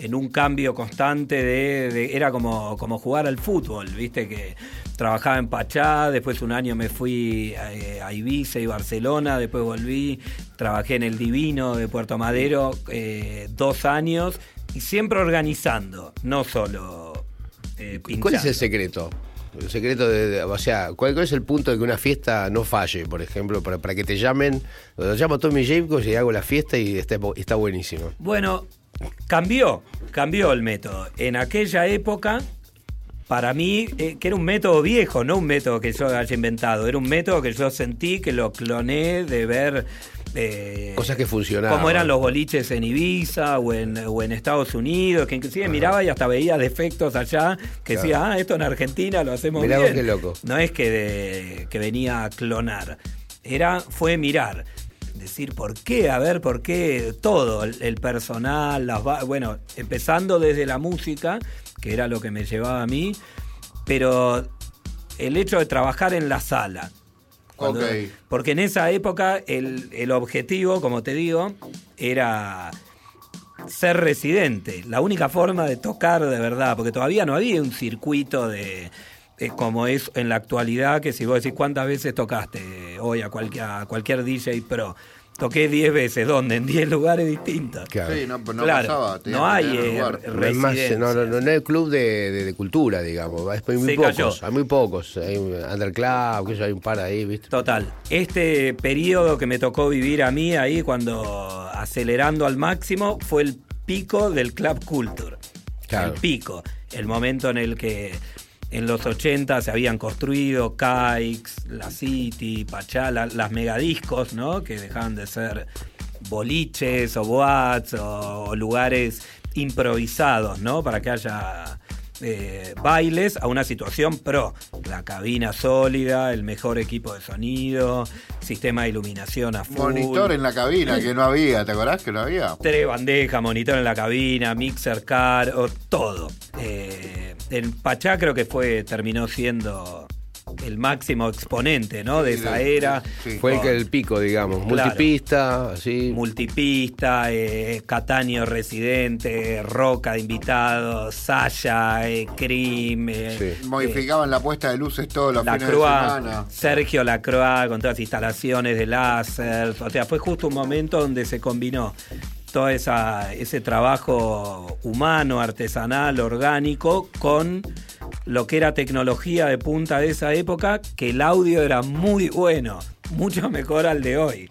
en un cambio constante de, de- era como, como jugar al fútbol, viste que trabajaba en Pachá, después un año me fui a, a Ibiza y Barcelona, después volví, trabajé en el Divino de Puerto Madero eh, dos años y siempre organizando, no solo eh, ¿Y ¿Cuál es el secreto? El secreto de, de- o sea, ¿cuál, cuál es el punto de que una fiesta no falle, por ejemplo, para, para que te llamen? Lo llamo Tommy Jacobs y hago la fiesta y está, está buenísimo. Bueno, cambió, cambió el método. En aquella época, para mí, eh, que era un método viejo, no un método que yo haya inventado, era un método que yo sentí que lo cloné de ver... eh, Cosas que funcionaban. Cómo eran los boliches en Ibiza o en, o en Estados Unidos, que inclusive miraba y hasta veía defectos allá, que decía, ah, esto en Argentina lo hacemos Mirá bien. qué loco. No es que, de- que venía a clonar, era, fue mirar. Decir por qué, a ver por qué, todo, el, el personal, las bueno, empezando desde la música, que era lo que me llevaba a mí, pero el hecho de trabajar en la sala. Cuando-. Porque en esa época el, el objetivo, como te digo, era ser residente. La única forma de tocar de verdad, porque todavía no había un circuito de, como es en la actualidad, que si vos decís cuántas veces tocaste hoy a cualquier, a cualquier DJ Pro. Toqué 10 veces, ¿dónde? En 10 lugares distintos. Claro. Sí, no, no Claro, pasaba. tenías no hay eh. No es más, residencias. no, no, hay club de, de- de cultura, digamos. Hay muy Se pocos, cayó. hay muy pocos. Hay un underclub, que hay un par ahí, ¿viste? Total. Este periodo que me tocó vivir a mí ahí cuando acelerando al máximo fue el pico del club culture. Claro. El pico. El momento en el que en los 80 se habían construido Kikes, La City, Pachala, las megadiscos, ¿no? Que dejaban de ser boliches o boats o, o lugares improvisados, ¿no? Para que haya eh, bailes a una situación pro. La cabina sólida, el mejor equipo de sonido, sistema de iluminación a full. Monitor en la cabina, que no había, ¿te acordás que no había? Tres bandejas, monitor en la cabina, mixer car, o todo. Eh, el Pachá creo que fue, terminó siendo el máximo exponente, ¿no? De Sí, esa de- era. sí. Fue el, que el pico, digamos. Claro. Multipista, así. Multipista, eh, Cataño residente, Roca de invitados, Saya, eh, eh, Sí. Modificaban la puesta de luces todos los La fines de Croix, semana. Sergio Lacroix con todas las instalaciones de láser. O sea, fue justo un momento donde se combinó todo esa, ese trabajo humano, artesanal, orgánico, con lo que era tecnología de punta de esa época, que el audio era muy bueno, mucho mejor al de hoy.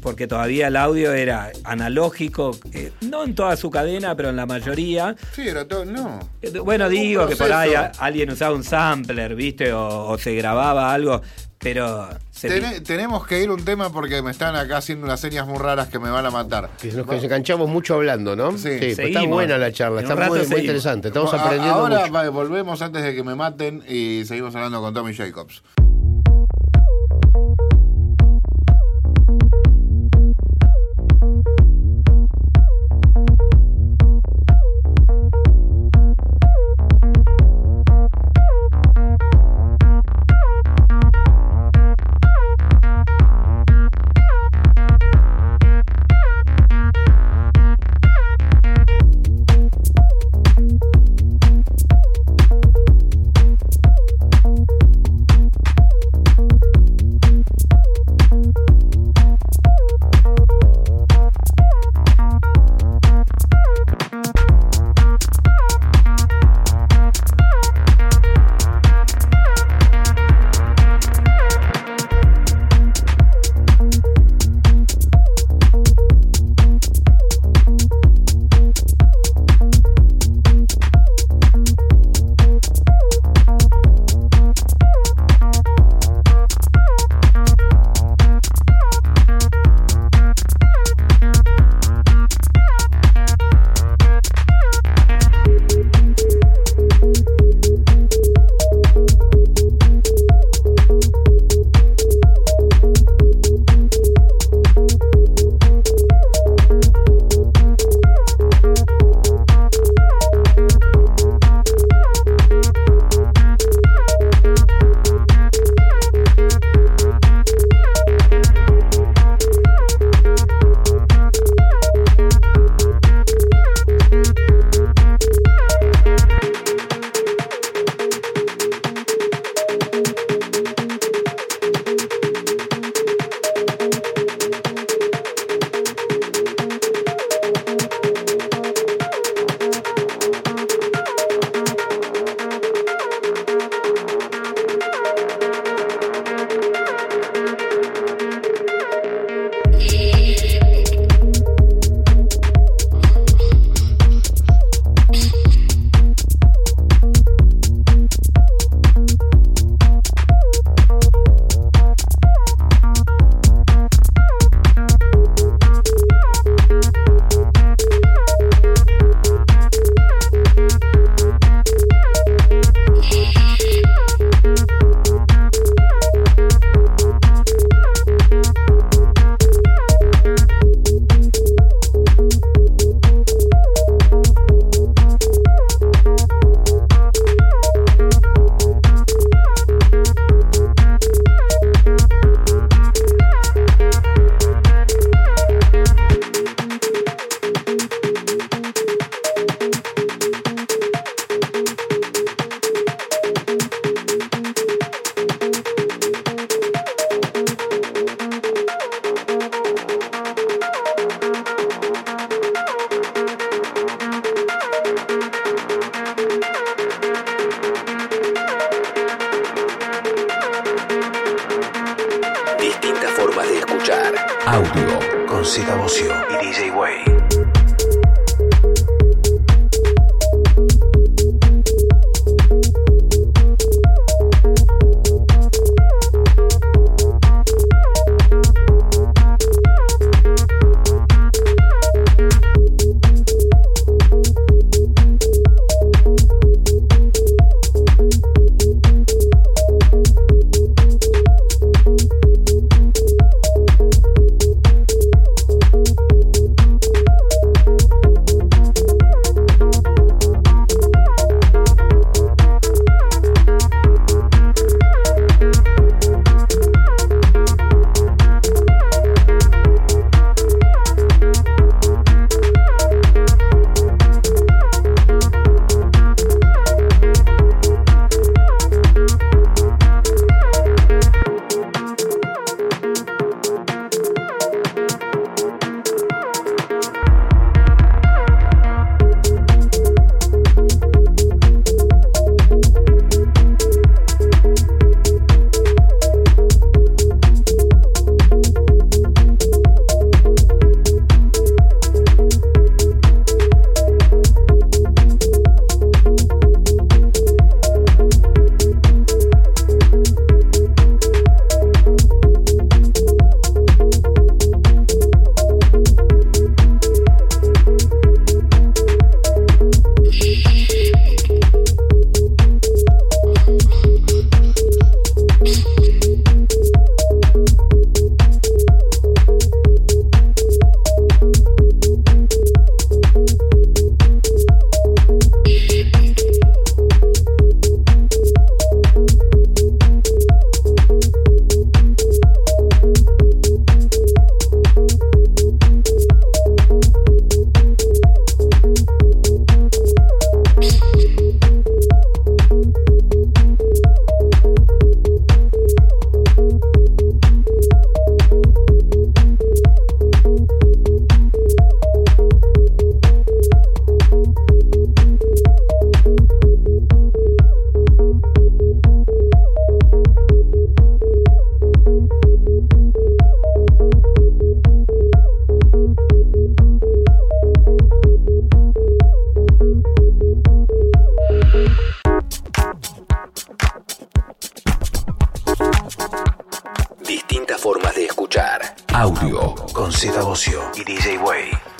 Porque todavía el audio era analógico, eh, no en toda su cadena, pero en la mayoría. Sí, era todo, no. Eh, Bueno, digo que por ahí a- alguien usaba un sampler, ¿viste? O, o se grababa algo, pero... Tene- tenemos que ir un tema porque me están acá haciendo unas señas muy raras que me van a matar. Que nos, nos enganchamos mucho hablando, ¿no? Sí. pero está Seguimos. buena la charla, está muy, muy interesante. Estamos aprendiendo Ahora mucho. volvemos antes de que me maten y seguimos hablando con Tommy Jacobs.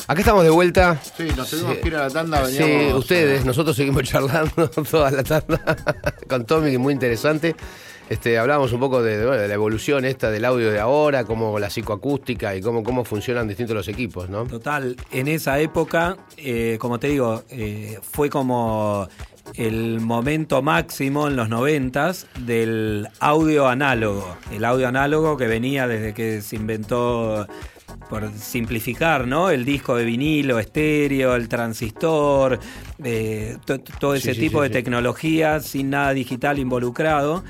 Acá estamos de vuelta. Sí, nos tuvimos que ir a la tanda. Sí, veníamos, ustedes, eh, nosotros seguimos charlando toda la tanda con Tommy, que es muy interesante. Este, hablábamos un poco de, de, bueno, de la evolución esta del audio de ahora, cómo la psicoacústica y cómo, cómo funcionan distintos los equipos, ¿no? Total, en esa época, eh, como te digo, eh, fue como el momento máximo en los noventas del audio análogo. El audio análogo que venía desde que se inventó, por simplificar, ¿no? El disco de vinilo, estéreo, el transistor, eh, to- todo ese Sí, tipo sí, de tecnología sin nada digital involucrado.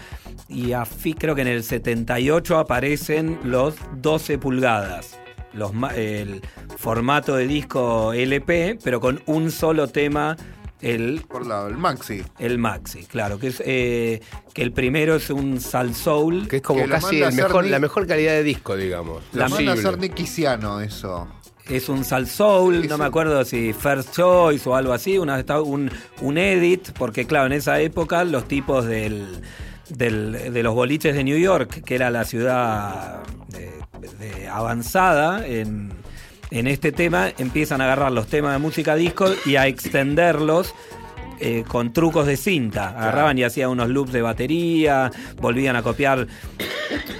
Y a fi- creo que en el 78 aparecen los 12 pulgadas. Los, el formato de disco LP, pero con un solo tema, el, Por lado, el Maxi. el maxi, claro, que es eh, que el primero es un sal soul. Que es como Que casi el mejor, Nick- la mejor calidad de disco, digamos. La manda a Nicky Ciano eso. Es un sal soul, Sí, no sí. me acuerdo si First Choice o algo así, una, un, un edit, porque claro, en esa época los tipos del, del- de los boliches de New York, que era la ciudad de- de avanzada en, en este tema, empiezan a agarrar los temas de música disco y a extenderlos. Eh, con trucos de cinta, agarraban y hacían unos loops de batería, volvían a copiar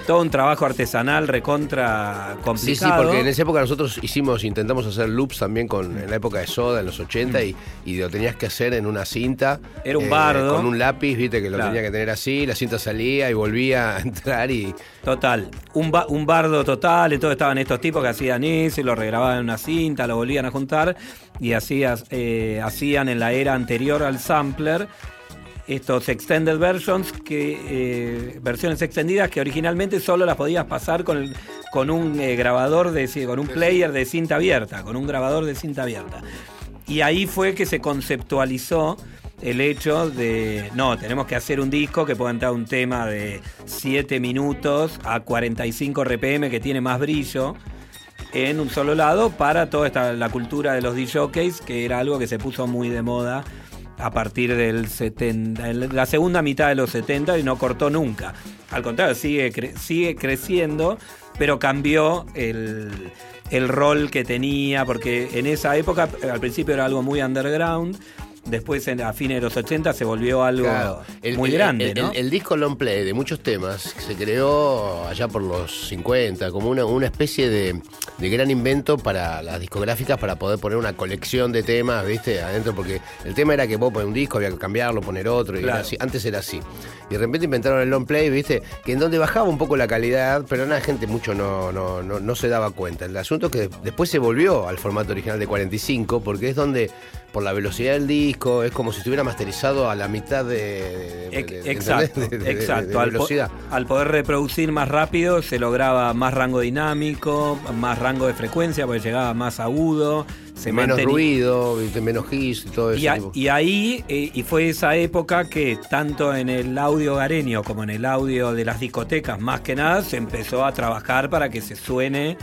todo un trabajo artesanal recontra Sí, complicado. sí, porque en esa época nosotros hicimos, intentamos hacer loops también con, en la época de Soda, en los 80, y, y lo tenías que hacer en una cinta. Era un bardo. Con un lápiz, viste, que lo Claro. tenía que tener así, la cinta salía y volvía a entrar y... Total, un, ba- un bardo total, entonces estaban estos tipos que hacían eso y lo regrababan en una cinta, lo volvían a juntar y eh, hacían en la era anterior al sampler estos extended versions, que eh, versiones extendidas que originalmente solo las podías pasar con, el- con un eh, grabador de con un player de cinta abierta, con un grabador de cinta abierta. Y ahí fue que se conceptualizó el hecho de, no, tenemos que hacer un disco que pueda entrar un tema de 7 minutos a 45 RPM que tiene más brillo. En un solo lado para toda la cultura de los DJs, que era algo que se puso muy de moda a partir del 70, en la segunda mitad de los 70 y no cortó nunca. Al contrario, sigue, cre- sigue creciendo, pero cambió el, el rol que tenía, porque en esa época al principio era algo muy underground, después en- a fines de los 80 se volvió algo Claro, el- muy el- grande, el, ¿no? el- disco long play de muchos temas se creó allá por los 50 como una, una especie de, de gran invento para las discográficas para poder poner una colección de temas, ¿viste? Adentro, porque el tema era que vos pones un disco, había que cambiarlo, poner otro, y Claro. era así. antes era así. Y de repente inventaron el long play, ¿viste? Que en donde bajaba un poco la calidad, pero la gente mucho no, no, no, no se daba cuenta. El asunto es que después se volvió al formato original de 45, porque es donde, por la velocidad del disco, es como si estuviera masterizado a la mitad de, de- de- Ex- de- Exacto, de- exacto. al, po- al poder reproducir más rápido se lograba más rango dinámico, más rango de frecuencia porque llegaba más agudo, se menos ruido, menos hits y todo eso. Y, a- y ahí, eh, y fue esa época que tanto en el audio gareño como en el audio de las discotecas, más que nada, se empezó a trabajar para que se suene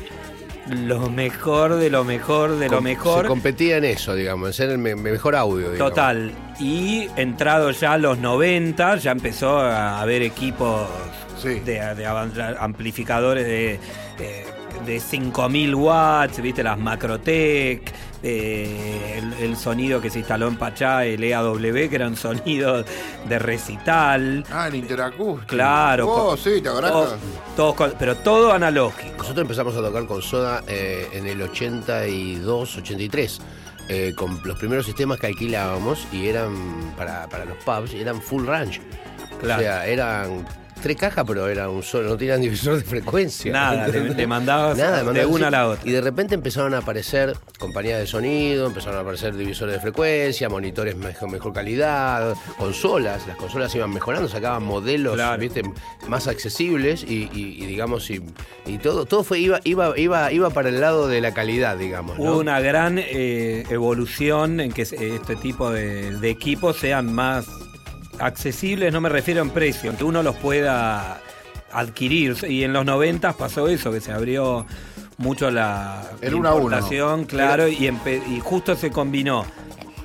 lo mejor de lo mejor de lo mejor. Se competía en eso, digamos, en ser el me- mejor audio. digamos. Total. Y entrado ya los 90, ya empezó a haber equipos Sí. de, amplificadores de, eh, de 5000 watts, viste, las Macrotech, eh, el, el sonido que se instaló en Pachá, el EAW, que era un sonido de recital. Ah, el interacústico. Claro. Oh, sí, ¿te acordás? todo- todo con- pero todo analógico. Nosotros empezamos a tocar con Soda eh, en el 82, 83. eh, con los primeros sistemas que alquilábamos y eran para, para los pubs, y eran full range. Claro. O sea, eran tres cajas, pero era un solo, no tenían divisor de frecuencia. Nada, le- le mandabas Nada, de mandabas una a la otra. Y de repente empezaron a aparecer compañías de sonido, empezaron a aparecer divisores de frecuencia, monitores mejor, mejor calidad, consolas. Las consolas iban mejorando, sacaban modelos Claro. ¿viste? más accesibles y, y- y digamos, y, y todo, todo fue, iba, iba, iba, iba para el lado de la calidad, digamos. ¿no? Hubo una gran eh, evolución en que este tipo de, de equipos sean más accesibles, no me refiero en precio, que uno los pueda adquirir. Y en los 90 pasó eso, que se abrió mucho la El uno a uno. importación, claro, y, justo se combinó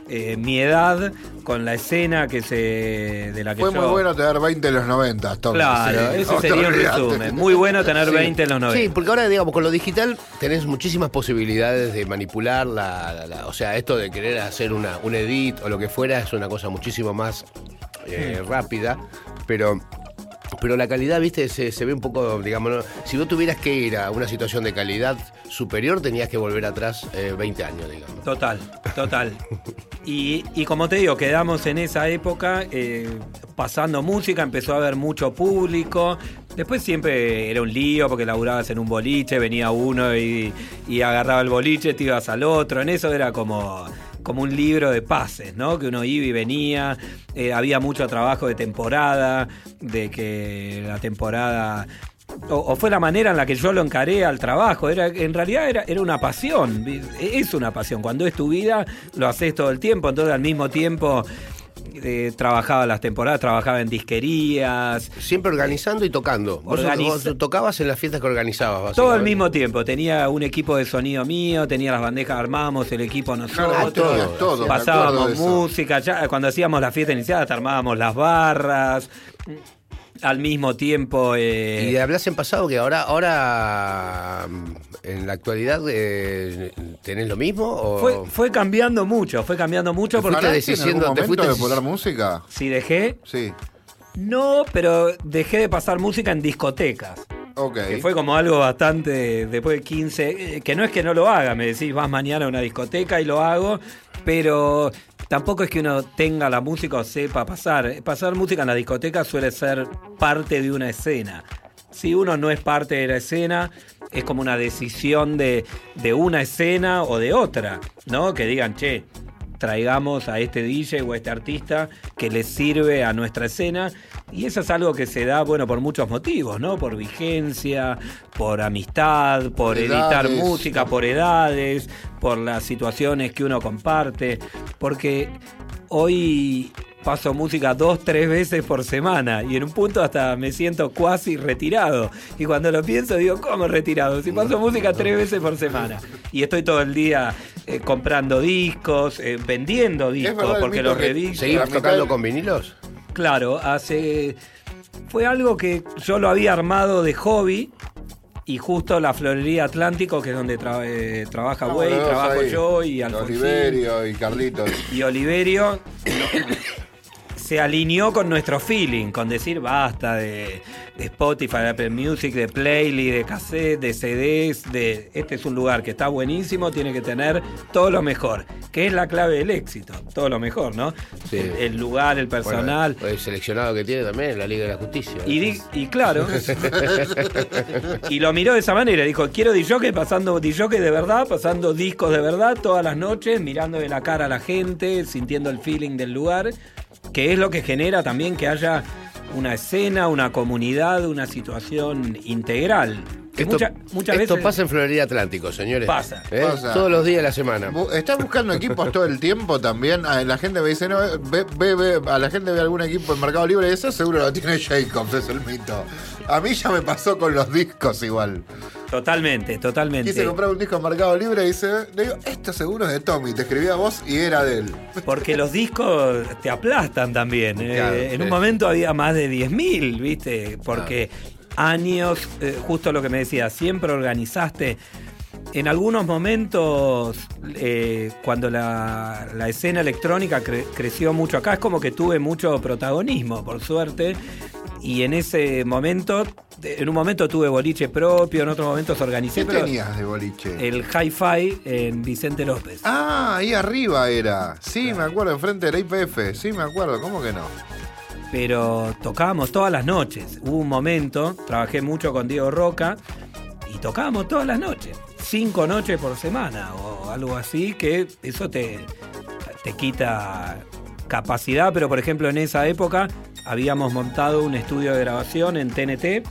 eh, mi edad con la escena que se de la que Fue yo- muy bueno tener 20 en los 90, Tom. Claro, Sí, ese no te sería un resumen. Muy bueno tener Sí. 20 en los 90. Sí, porque ahora, digamos, con lo digital tenés muchísimas posibilidades de manipular la, la- la- o sea, esto de querer hacer una, un edit o lo que fuera es una cosa muchísimo más eh, rápida, pero... Pero la calidad, viste, se, se ve un poco, digamos, ¿no? si vos tuvieras que ir a una situación de calidad superior, tenías que volver atrás eh, 20 años, digamos. Total, total. Y, y como te digo, quedamos en esa época eh, pasando música, empezó a haber mucho público. Después siempre era un lío porque laburabas en un boliche, venía uno y, y agarraba el boliche, te ibas al otro. En eso era como, como un libro de pases, ¿no? Que uno iba y venía. Eh, había mucho trabajo de temporada, de que la temporada o, fue la manera en la que yo lo encaré al trabajo. Era, en realidad era, era una pasión. Es una pasión. Cuando es tu vida, lo haces todo el tiempo. Entonces, al mismo tiempo, eh, trabajaba las temporadas, trabajaba en disquerías. Siempre organizando y tocando. Vos, Organiza- vos tocabas en las fiestas que organizabas, Todo al mismo tiempo. Tenía un equipo de sonido mío, tenía las bandejas, armábamos el equipo nosotros. Claro, todo, todo, Pasábamos música. Ya, cuando hacíamos la fiesta inicial, hasta armábamos las barras. Al mismo tiempo. eh, Y hablas en pasado que ahora, ahora mm, en la actualidad eh, tenés lo mismo o fue, fue cambiando mucho, fue cambiando mucho ¿Te porque diciendo- te fuiste- de poner música? si dejé, Sí. no, pero dejé de pasar música en discotecas. Ok. Que fue como algo bastante, después de 15, eh, que no es que no lo haga, me decís, vas mañana a una discoteca y lo hago, pero tampoco es que uno tenga la música o sepa pasar. Pasar música en la discoteca suele ser parte de una escena. Si uno no es parte de la escena, es como una decisión de, de una escena o de otra, ¿no? Que digan, che, traigamos a este DJ o a este artista que le sirve a nuestra escena. Y eso es algo que se da, bueno, por muchos motivos, ¿no? Por vigencia, por amistad, por editar Edades. música, por edades, por las situaciones que uno comparte. Porque hoy paso música dos, tres veces por semana y en un punto hasta me siento cuasi retirado. Y cuando lo pienso digo, ¿cómo retirado? Si paso música tres veces por semana. Y estoy todo el día eh, comprando discos, eh, vendiendo discos, verdad porque los. La ¿Seguimos tocando con vinilos? Claro, hace. Fue algo que yo lo había armado de hobby. Y justo la Florería Atlántico, que es donde tra- eh, trabaja Güey, trabajo ahí. yo y Alfonsín Oliverio y Carlitos. y Oliverio, se alineó con nuestro feeling, con decir basta de, de Spotify, de Apple Music, de playlist, de cassette, de CDs, de este es un lugar que está buenísimo, tiene que tener todo lo mejor, que es la clave del éxito, todo lo mejor, ¿no? Sí. El, el lugar, el personal. Bueno, el seleccionado que tiene también la Liga de la Justicia. Y claro, y lo miró de esa manera, dijo, quiero DJ pasando DJ de verdad, pasando discos de verdad todas las noches, mirando de la cara a la gente, sintiendo el feeling del lugar, que es lo que genera también que haya una escena, una comunidad, una situación integral. Que Esto, mucha- muchas esto veces pasa en Florida Atlántico, señores. Pasa. ¿Eh? Pasa. Todos los días de la semana. ¿Estás buscando equipos todo el tiempo también? Ah, La gente me dice, no, ve, ve, ve, a la gente ve algún equipo en Mercado Libre y eso seguro lo tiene Jacobs, es el mito. A mí ya me pasó con los discos igual. totalmente, totalmente. Quise comprar un disco en Mercado Libre y dice, le digo, esto seguro es de Tommy, te escribía vos y era de él. Porque los discos te aplastan también. eh. En sí. un momento había más de 10.000, ¿viste? Porque años, eh, justo lo que me decías, siempre organizaste. En algunos momentos, eh, cuando la, la escena electrónica cre- creció mucho acá, es como que tuve mucho protagonismo, por suerte. Y en ese momento, en un momento tuve boliche propio, en otros momentos organicé ¿Qué pero tenías de boliche? el hi-fi en Vicente López. Ah, ahí arriba era. Sí, me acuerdo, enfrente de la IPF. Sí, me acuerdo, ¿cómo que no? Pero tocábamos todas las noches. Hubo un momento, trabajé mucho con Diego Roca y tocábamos todas las noches. Cinco noches por semana o algo así, que eso te, te quita capacidad, pero por ejemplo en esa época habíamos montado un estudio de grabación en TNT,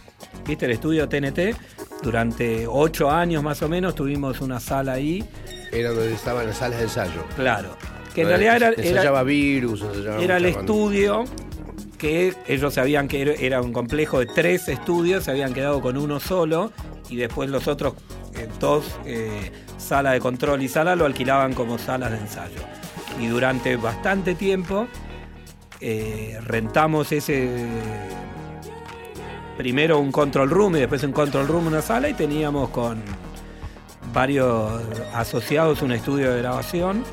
¿viste el estudio TNT? Durante ocho años más o menos tuvimos una sala ahí, Era donde estaban las salas de ensayo. claro. Que en realidad era, Se era, ensayaba virus, ensayaba era el estudio que ellos sabían que era- un complejo de tres estudios, se habían quedado con uno solo y después los otros eh, dos, eh, sala de control y sala, lo alquilaban como salas de ensayo. Y durante bastante tiempo eh, rentamos ese... Primero un control room y después un control room una sala y teníamos con varios asociados un estudio de grabación.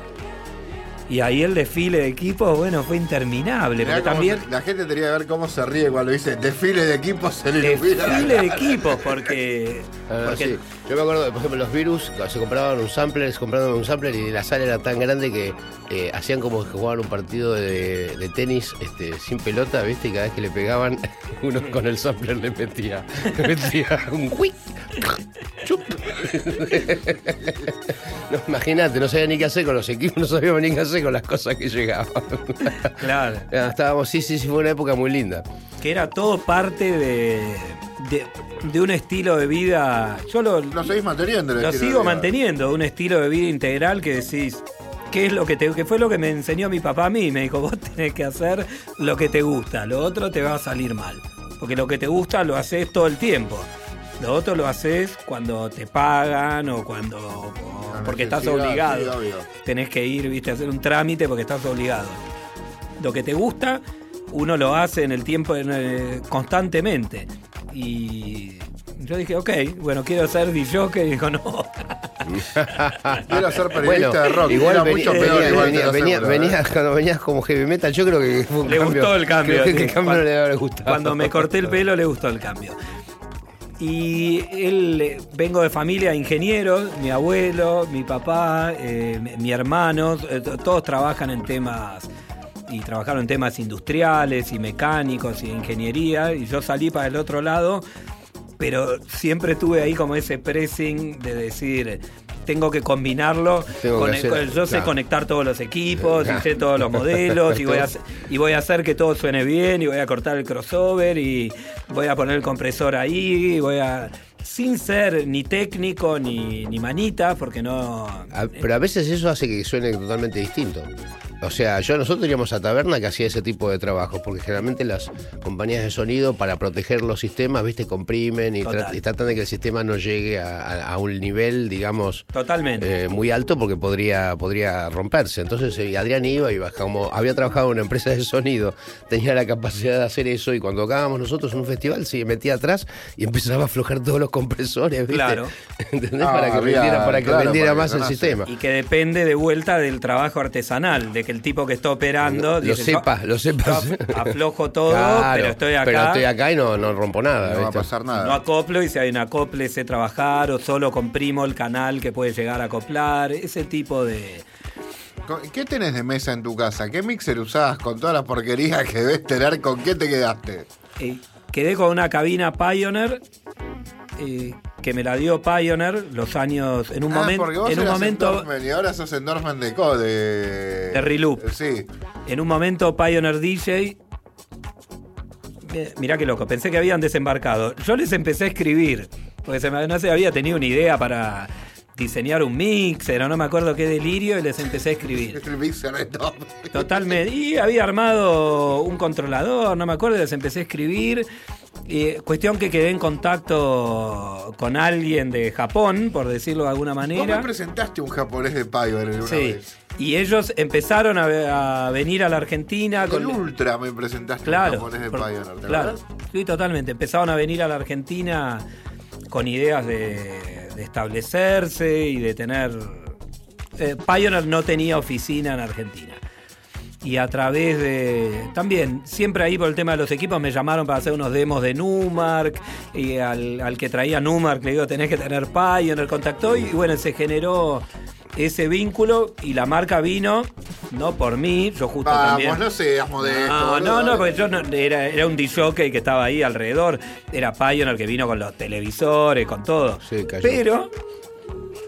Y ahí el desfile de equipos, bueno, fue interminable. Mirá Porque cómo también se- la gente tenía que ver cómo se ríe cuando dice desfile de equipos se le desfile de equipos, porque, Ah, porque sí. Yo me acuerdo, por ejemplo, los virus, cuando se compraban un sampler, se compraban un sampler y la sala era tan grande que eh, hacían como que jugaban un partido de, de tenis este, sin pelota, ¿viste? Y cada vez que le pegaban, uno con el sampler le metía, le metía un quick, chup. no, imagínate, no sabía ni qué hacer con los equipos, no sabíamos ni qué hacer con las cosas que llegaban. claro, Estábamos, sí, sí, sí, fue una época muy linda. que era todo parte de, de, de un estilo de vida. Yo lo, Lo seguís manteniendo. el lo sigo de vida. manteniendo, un estilo de vida integral que decís. ¿Qué es lo que te que fue lo que me enseñó mi papá a mí? Me dijo, vos tenés que hacer lo que te gusta, lo otro te va a salir mal. Porque lo que te gusta lo haces todo el tiempo. Lo otro lo haces cuando te pagan o cuando o porque estás obligado. sí, obvio. Tenés que ir, viste, a hacer un trámite porque estás obligado. Lo que te gusta, uno lo hace en el tiempo constantemente. Y yo dije, ok, bueno, quiero ser DJ, y dijo, no. Quiero ser periodista de rock. Igual Era mucho venía, igual ¿eh? venías- cuando venías como heavy metal, yo creo que fue un Le cambio. gustó el cambio. Creo que el cambio Cuando- le gustado. Cuando me corté el pelo le gustó el cambio. Y él, eh, vengo de familia de ingenieros, mi abuelo, mi papá, eh, mi, hermano, to- todos trabajan en temas y trabajaron en temas industriales y mecánicos y ingeniería y yo salí para el otro lado, pero siempre tuve ahí como ese pressing de decir, tengo que combinarlo, Tengo que con el- hacer- con el- yo sé claro. conectar todos los equipos y sé todos los modelos y voy, a, y voy a hacer que todo suene bien y voy a cortar el crossover y voy a poner el compresor ahí y voy a... Sin ser ni técnico ni, ni manita, porque no... A- pero a veces eso hace que suene totalmente distinto. O sea, yo nosotros teníamos a Taberna que hacía ese tipo de trabajo, porque generalmente las compañías de sonido, para proteger los sistemas, viste, comprimen y, tra- y tratan de que el sistema no llegue a, a- a un nivel, digamos, Totalmente. eh, muy alto porque podría, podría romperse. Entonces eh, Adrián iba y como había trabajado en una empresa de sonido, tenía la capacidad de hacer eso y cuando tocábamos nosotros en un festival se metía atrás y empezaba a aflojar todos los compresores, ¿viste? Claro. ¿Entendés? Ah, para que había- vendiera, para que claro, vendiera para que más el sistema. Y que depende de vuelta del trabajo artesanal, de que el tipo que está operando. Lo dice, sepa, yo- lo sepa. aflojo todo, Claro, pero estoy acá. Pero estoy acá y no, no rompo nada. No va a pasar nada. No acoplo y si hay un acople sé trabajar o solo comprimo el canal que puede llegar a acoplar, ese tipo de... ¿Qué tenés de mesa en tu casa? ¿Qué mixer usás con todas las porquerías que debes tener? ¿Con qué te quedaste? Eh, quedé con una cabina Pioneer eh, que me la dio Pioneer los años en un ah, momento porque vos en un momento y ahora sos Endorphan de Co. De, De Reloop. Sí. en un momento Pioneer DJ eh, mirá qué loco, pensé que habían desembarcado. Yo les empecé a escribir, porque se me, no se había tenido una idea para diseñar un mixer, o no me acuerdo qué delirio, y les empecé a escribir. El mixer de top. Totalmente. Y había armado un controlador, no me acuerdo, y les empecé a escribir. Y, cuestión que quedé en contacto con alguien de Japón, por decirlo de alguna manera. me presentaste un japonés de Pioneer una Sí. vez. Y ellos empezaron a, ve- a venir a la Argentina Con con. Ultra me presentaste Claro, un japonés de por- Pioneer. ¿te claro, sí, totalmente. Empezaron a venir a la Argentina con ideas de, de establecerse y de tener. eh, Pioneer no tenía oficina en Argentina. Y a través de. También, siempre ahí por el tema de los equipos me llamaron para hacer unos demos de Numark. Y al, al que traía Numark le digo, tenés que tener Pioneer, contactó. Y bueno, se generó ese vínculo. Y la marca vino, no por mí, yo justo también. Vamos, no seas modesto. No, boludo, no, no, porque yo no, era, era un DJ que estaba ahí alrededor. Era Pioneer que vino con los televisores, con todo. Sí, cayó. Pero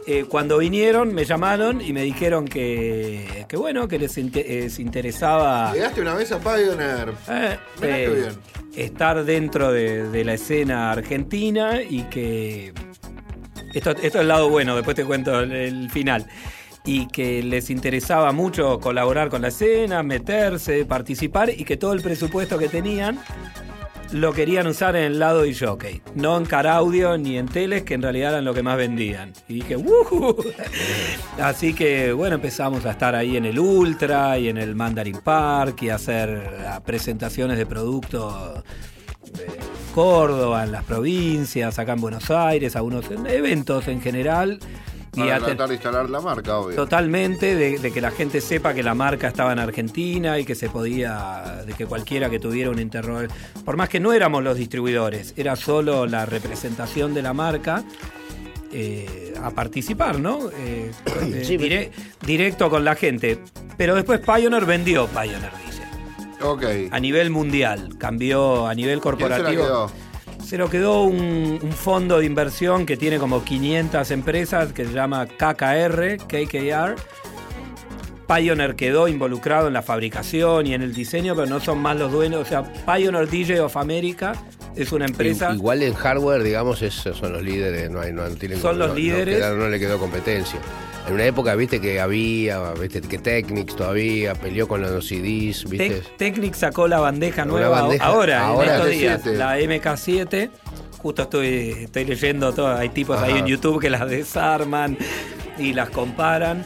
eh, cuando vinieron me llamaron y me dijeron que, que bueno, que les, inte- les interesaba Llegaste una vez a Pioneer. eh, eh, bien. estar dentro de, de la escena argentina y que esto, esto es el lado bueno, después te cuento el, final. Y que les interesaba mucho colaborar con la escena, meterse, participar y que todo el presupuesto que tenían lo querían usar en el lado de jockey, no en car audio ni en teles, que en realidad eran lo que más vendían. Y dije, ¡Wuhu! Así que bueno, empezamos a estar ahí en el Ultra y en el Mandarin Park y hacer ah, presentaciones de productos de Córdoba, en las provincias, acá en Buenos Aires, algunos eventos en general. Y Para a te- tratar de instalar la marca, obvio. Totalmente, de, de que la gente sepa que la marca estaba en Argentina y que se podía, de que cualquiera que tuviera un interrogador, por más que no éramos los distribuidores, era solo la representación de la marca, eh, a participar, ¿no? Eh, eh, Sí, dire- directo con la gente. Pero después Pioneer vendió Pioneer. Ok. A nivel mundial, cambió a nivel ¿Quién se la corporativo. quedó? Se lo quedó un, un fondo de inversión que tiene como 500 empresas que se llama KKR, KKR. Pioneer quedó involucrado en la fabricación y en el diseño, pero no son más los dueños. O sea, Pioneer DJ of America es una empresa. Igual en hardware, digamos, es- son los líderes, no hay, no tienen Son los no- líderes. quedaron- no le quedó competencia. En una época, viste que había, viste que Technics todavía peleó con los CDs, viste. Tec- Technic sacó la bandeja nueva bandeja- ahora, ahora en estos días, la MK7. Justo estoy, estoy leyendo todo, hay tipos ahí Ajá. en YouTube que las desarman y las comparan.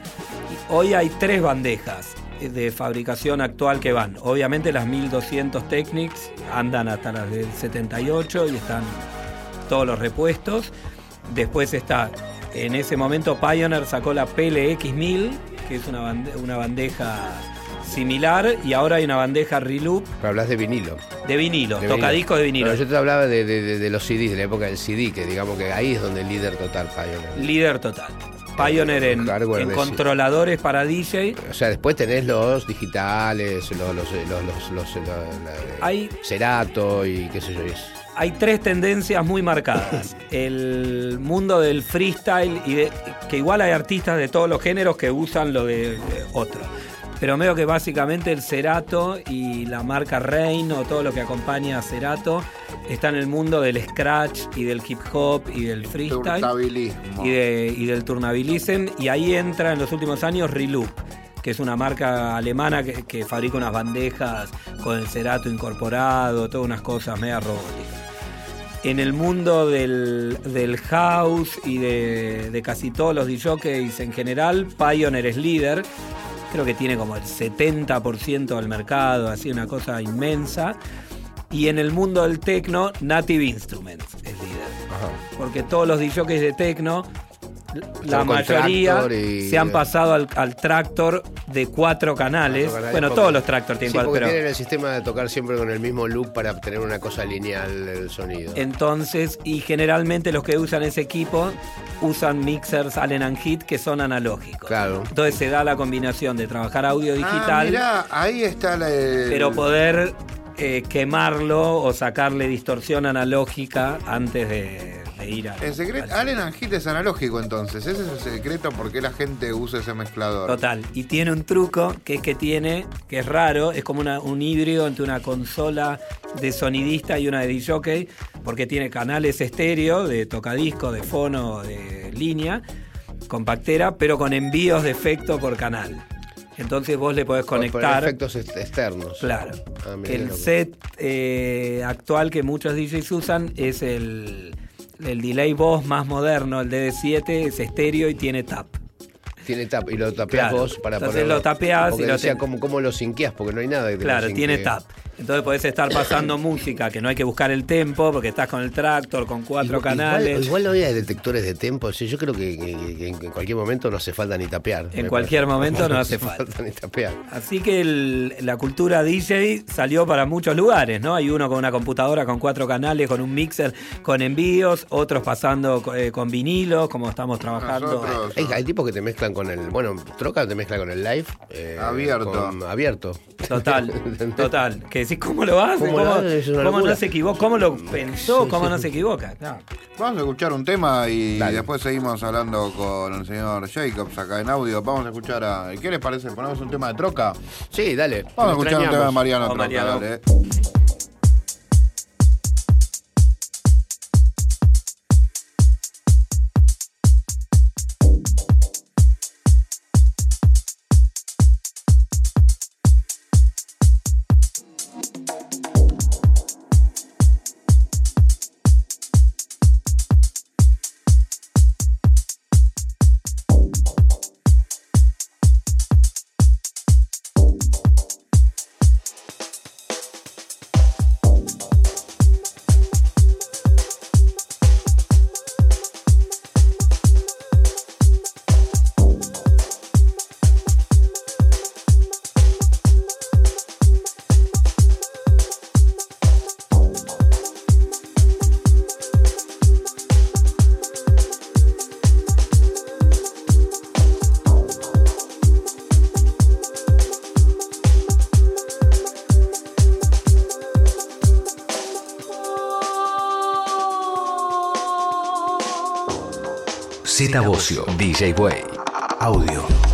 Hoy hay tres bandejas de fabricación actual que van. Obviamente las 1200 Technics andan hasta las del 78 y están todos los repuestos. Después está, en ese momento Pioneer sacó la PLX1000, que es una, bande- una bandeja similar, y ahora hay una bandeja Reloop Pero hablas de vinilo. de vinilo, de tocadiscos de vinilo. Pero yo te hablaba de, de- de- de los CDs, de la época del CD, que digamos que ahí es donde el líder total Pioneer. Líder total. Pioneer en, Hardware en controladores para DJ. O sea, después tenés los digitales, los, los, los, los, la- Hay- Cerato y qué sé yo. Hay tres tendencias muy marcadas. El mundo del freestyle y de, que igual hay artistas de todos los géneros que usan lo de, de otro. Pero veo que básicamente el Cerato y la marca Rain o todo lo que acompaña a Cerato está en el mundo del scratch y del hip hop y del freestyle. Y, de- y del turnabilism y ahí entra en los últimos años Reloop que es una marca alemana que, que fabrica unas bandejas con el cerato incorporado, todas unas cosas mega robóticas. En el mundo del, del house y de, de casi todos los DJs en general, Pioneer es líder. Creo que tiene como el 70% del mercado, así una cosa inmensa. Y en el mundo del techno, Native Instruments es líder. Porque todos los DJs de techno, la mayoría y- se han pasado al, al tractor de cuatro canales. Cuatro canales, bueno, porque- todos los tractors tienen Sí, cuatro, pero tienen el sistema de tocar siempre con el mismo loop para obtener una cosa lineal del sonido. entonces, y generalmente los que usan ese equipo usan mixers Allen and Heat que son analógicos. Claro. Entonces se da la combinación de trabajar audio Ah, digital, mirá, ahí está la. el- pero poder eh, quemarlo o sacarle distorsión analógica antes de, de ir a. El secreto, al- Allen and es analógico entonces. Ese es el secreto por qué la gente usa ese mezclador. Total. Y tiene un truco que es que tiene, que es raro, es como una- un híbrido entre una consola de sonidista y una de DJ, porque tiene canales estéreo de tocadisco, de fono, de línea, compactera, pero con envíos de efecto por canal. Entonces vos le podés Por- por conectar. efectos ex- externos. Claro. Ah, el set eh, actual que muchos DJs usan es el, el delay voz más moderno, el DD7, es estéreo y tiene tap. Tiene tap y lo tapeás Claro. vos para Entonces ponerlo. lo tapeás Porque y lo decía, ten- ¿cómo, ¿cómo lo sinqueás? Porque no hay nada que te lo Claro, tiene tap. Entonces podés estar pasando música que no hay que buscar el tempo porque estás con el tractor, con cuatro Igual- canales. Igual, igual hoy hay detectores de tempo. sí, yo creo que, que- que en cualquier momento no hace falta ni tapear. En cualquier parece. momento no hace falta. ni tapear. Así que el- la cultura DJ salió para muchos lugares, ¿no? Hay uno con una computadora con cuatro canales, con un mixer, con envíos, otros pasando eh, con vinilos, como estamos trabajando. Nosotros- Hay, hay tipos que te mezclan con el. Bueno, Troca te mezcla con el live. eh, Abierto. con- abierto. Total, total. Que decís, ¿cómo lo hace? ¿Cómo ¿Cómo, lo cómo no se equivoca? ¿Cómo lo pensó? ¿Cómo no se equivoca? Vamos a escuchar un tema y Dale. después seguimos hablando con el señor Jacobs acá en audio. Vamos a escuchar a. ¿Qué les parece? ¿Ponemos un tema de troca? Sí, dale. Vamos a escuchar un tema de Mariano Vamos, Troca, Mariano. dale. Bocio, DJ Way. Audio.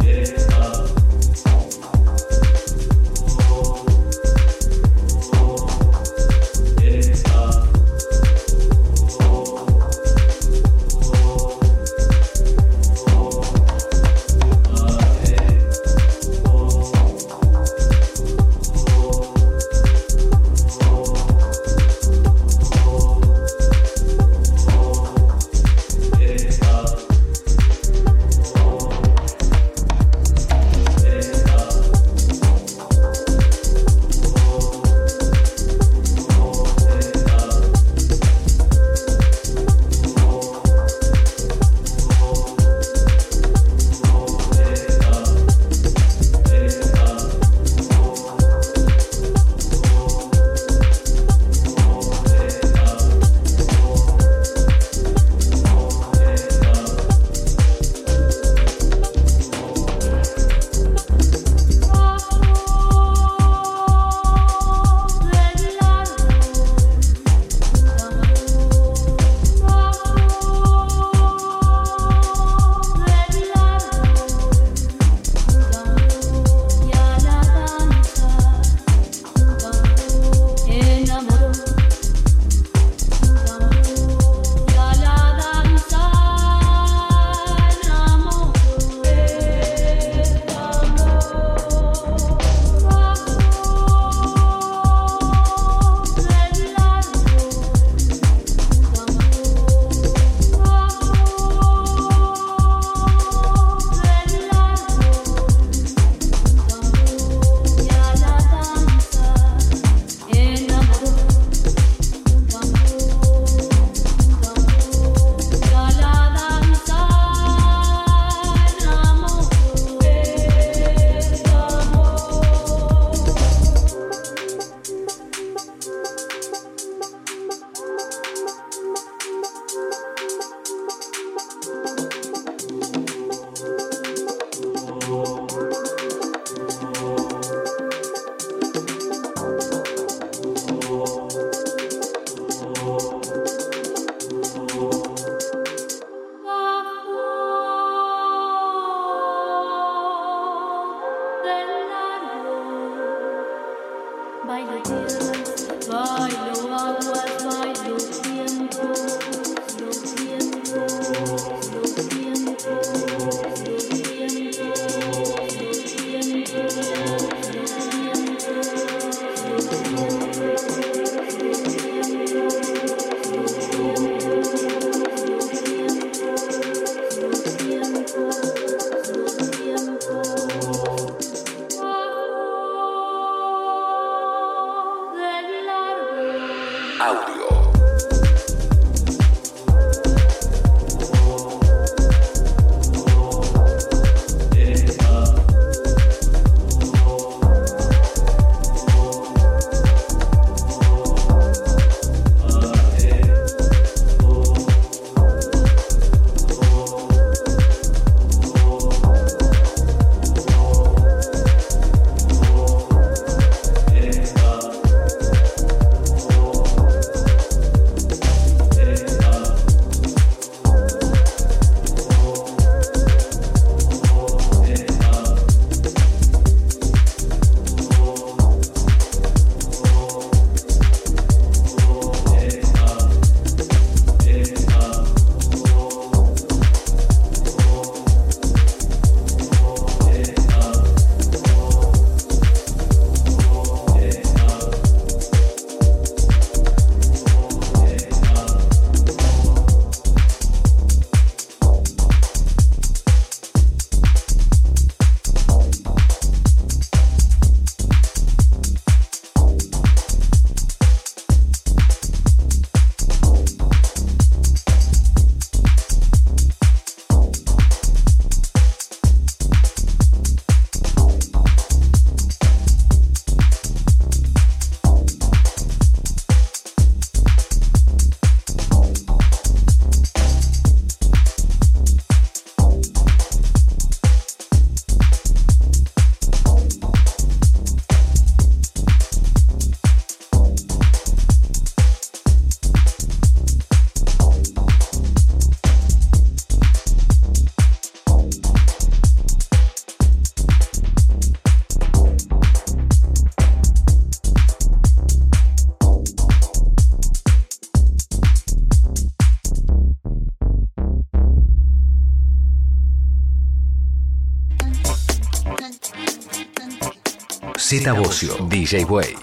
Z Bocio, DJ Way.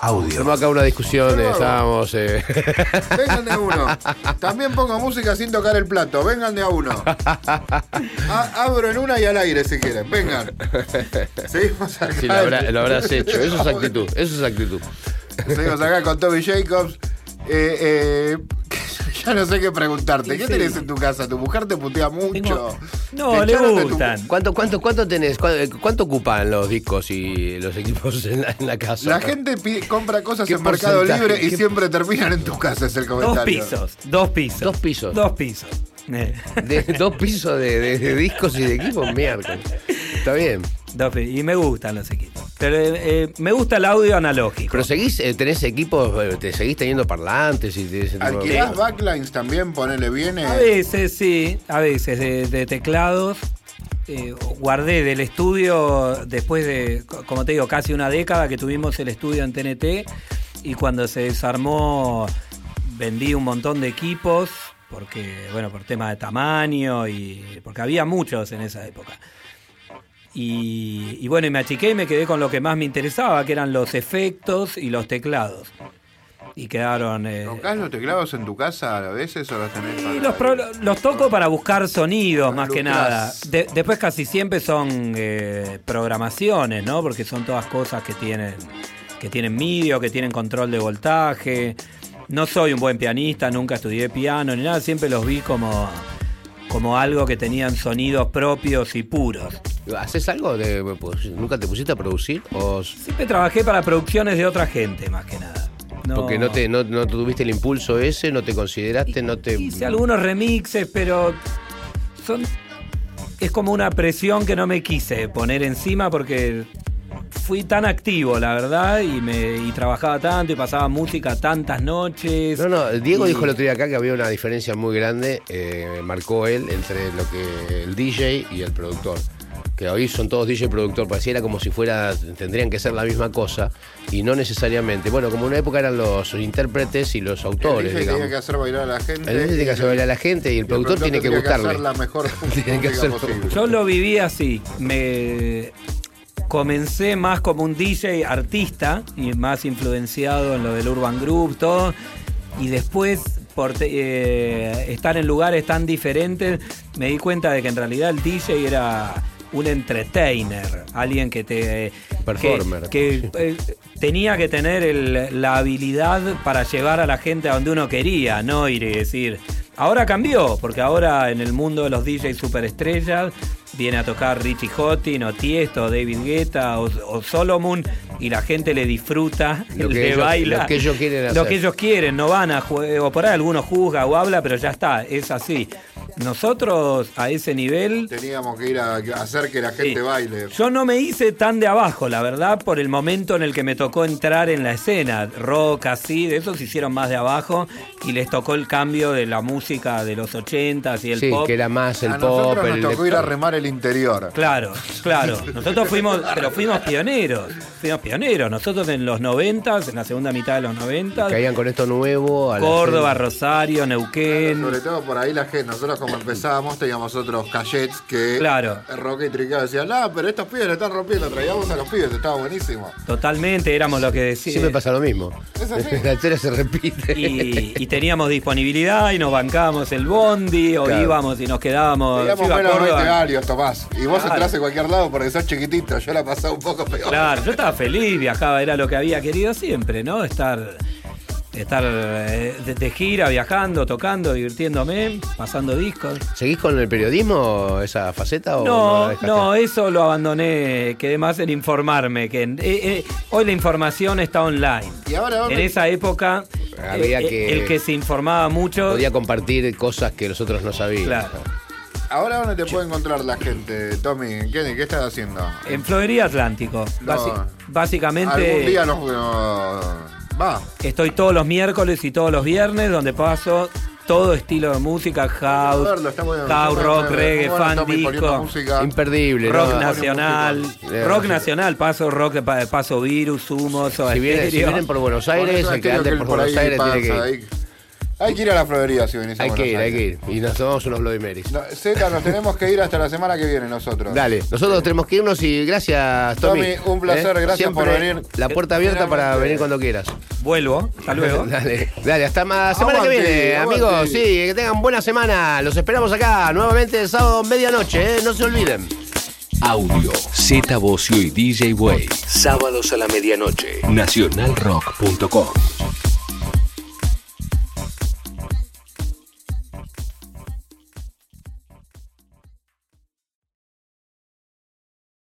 Audio. Tenemos acá una discusión, Pero- estábamos... eh, Vengan de a uno. También pongo música sin tocar el plato. Vengan de a uno. A- abro en una y al aire si quieren. Vengan. Seguimos acá. sí, lo, habrá- lo habrás hecho. Eso es actitud, eso es actitud. Seguimos acá con Toby Jacobs. Eh, eh, ya no sé qué preguntarte. ¿Qué Sí. tenés en tu casa? ¿Tu mujer te putea mucho? Tengo- No, ¿Te le gustan. ¿Cuánto, cuánto, cuánto tenés? ¿Cuánto, eh, cuánto ocupan los discos y los equipos en la, en la casa? La gente compra cosas ¿Qué en Mercado? Libre y ¿Qué- siempre terminan en tu casa, es el Dos comentario. pisos, dos pisos. Dos pisos. Dos pisos. Eh, De, dos pisos de, de- de discos y de equipos, miércoles. Está bien. dos y me gustan los equipos. Pero eh, eh, me gusta el audio analógico. Pero seguís, eh, tenés equipos, eh, te seguís teniendo parlantes y ¿Alquilás backlines también? Ponele bien. A veces sí, a veces de, de teclados. Eh, guardé del estudio después de, co- como te digo, casi una década que tuvimos el estudio en TNT y cuando se desarmó vendí un montón de equipos porque, bueno, por tema de tamaño y porque había muchos en esa época. Y, y bueno, y me achiqué y me quedé con lo que más me interesaba, que eran los efectos y los teclados. Y quedaron... eh, ¿Tocás los teclados en tu casa a veces o los tenés para.? los, pro- los toco para buscar sonidos, más que nada. De- después casi siempre son eh, programaciones, ¿no? Porque son todas cosas que tienen, que tienen MIDI o que tienen control de voltaje. No soy un buen pianista, nunca estudié piano ni nada, siempre los vi como, como algo que tenían sonidos propios y puros. ¿Haces algo? De, pues, ¿Nunca te pusiste a producir? ¿O s- Siempre trabajé para producciones de otra gente, más que nada. porque no te no, no tuviste el impulso ese, no te consideraste, no te... Hice algunos remixes, pero son es como una presión que no me quise poner encima porque fui tan activo, la verdad, y me y trabajaba tanto y pasaba música tantas noches. No, no, Diego Y- dijo el otro día acá que había una diferencia muy grande, eh, marcó él, entre lo que el DJ y el productor. que hoy son todos DJ productor, pareciera como si fuera, tendrían que ser la misma cosa, y no necesariamente. Bueno, como en una época eran los intérpretes y los El autores, DJ digamos. tenía que hacer bailar a la gente. El DJ tiene que hacer bailar a la gente y el productor tiene que tenía gustarle. hacer la mejor Tiene que posible. Yo lo viví así. Me comencé más como un DJ artista y más influenciado en lo del Urban Group, todo. Y después, por eh, estar en lugares tan diferentes, me di cuenta de que en realidad el DJ era un entertainer, alguien que te... Performer. Que, que, eh, tenía que tener el- la habilidad para llevar a la gente a donde uno quería, no ir y decir... Ahora cambió, porque ahora en el mundo de los DJs superestrellas viene a tocar Richie Houghton o Tiesto, o David Guetta o, o Solomon y la gente le disfruta, Lo que le ellos- baila. lo que ellos quieren Lo hacer. que ellos quieren, no van a jue- o por ahí algunos juzga o habla, pero ya está, es así. Nosotros a ese nivel Teníamos que ir a, a hacer que la gente Sí. baile. yo no me hice tan de abajo, la verdad, por el momento en el que me tocó entrar en la escena. Rock, así, de esos se hicieron más de abajo y les tocó el cambio de la música de los 80s y el Sí, pop. que era más el a pop, nosotros el nos tocó ir a remar el interior. Claro, claro. Nosotros fuimos, pero fuimos pioneros. Fuimos pioneros. Nosotros en los 90, en la segunda mitad de los 90, Caían con esto nuevo. a Córdoba. Rosario, Neuquén. Sobre todo por ahí la gente, nosotros como empezábamos teníamos otros cachets que Claro. Roque y Tricado decían, no, pero estos pibes le están rompiendo, traíamos a los pibes, estaba buenísimo. Totalmente, éramos lo que decíamos. Siempre pasa lo mismo. Es así. La historia se repite. Y, y teníamos disponibilidad y nos bancábamos el bondi o Claro. íbamos y nos quedábamos. Teníamos menos de 20 Córdoba. años, Tomás. Y vos Claro. entrás en cualquier lado porque sos chiquitito, yo la pasaba un poco peor. Claro, yo estaba feliz, viajaba, era lo que había querido siempre, ¿no? Estar, estar eh, de, de gira, viajando, tocando, divirtiéndome, pasando discos. ¿Seguís con el periodismo, esa faceta? O No, no, eso lo abandoné, quedé más en informarme, que en- eh, eh, hoy la información está online. Y ahora, ¿dónde- En esa época, Había eh, que- el que se informaba mucho, Podía compartir cosas que los otros no sabían. Claro. Ahora dónde te puede encontrar la gente, Tommy, ¿qué, qué estás haciendo? en Florería Atlántico. No. Básicamente... Algún día nos no- va. Estoy todos los miércoles y todos los viernes donde paso todo estilo de música, house, verlo, house, rock, reggae, fan, disco, música. Imperdible, ¿no? rock Ah, nacional, Eh, rock sí. nacional, paso rock, paso virus, humos, Si vienen, si vienen por Buenos Aires, Por el que ande por por Buenos ahí Aires tiene que pasa, ir. Hay, que ir a la florería si venís a Hay Buenos que ir, hay que ir. Y nos tomamos unos Bloody Marys. No, Zeta, nos tenemos que ir hasta la semana que viene nosotros. Dale, nosotros tenemos que irnos y gracias, Tommy. ¿Eh? Tommy, un placer, gracias Siempre por venir. La puerta abierta para venir cuando quieras. Vuelvo, hasta luego. Dale, dale, hasta la semana Aguante, que viene, aguante. amigos. Sí, que tengan buena semana. Los esperamos acá nuevamente el sábado medianoche, ¿eh? no se olviden. Audio, Z Bocio y DJ Way. Sábados a la medianoche. Nacionalrock.com.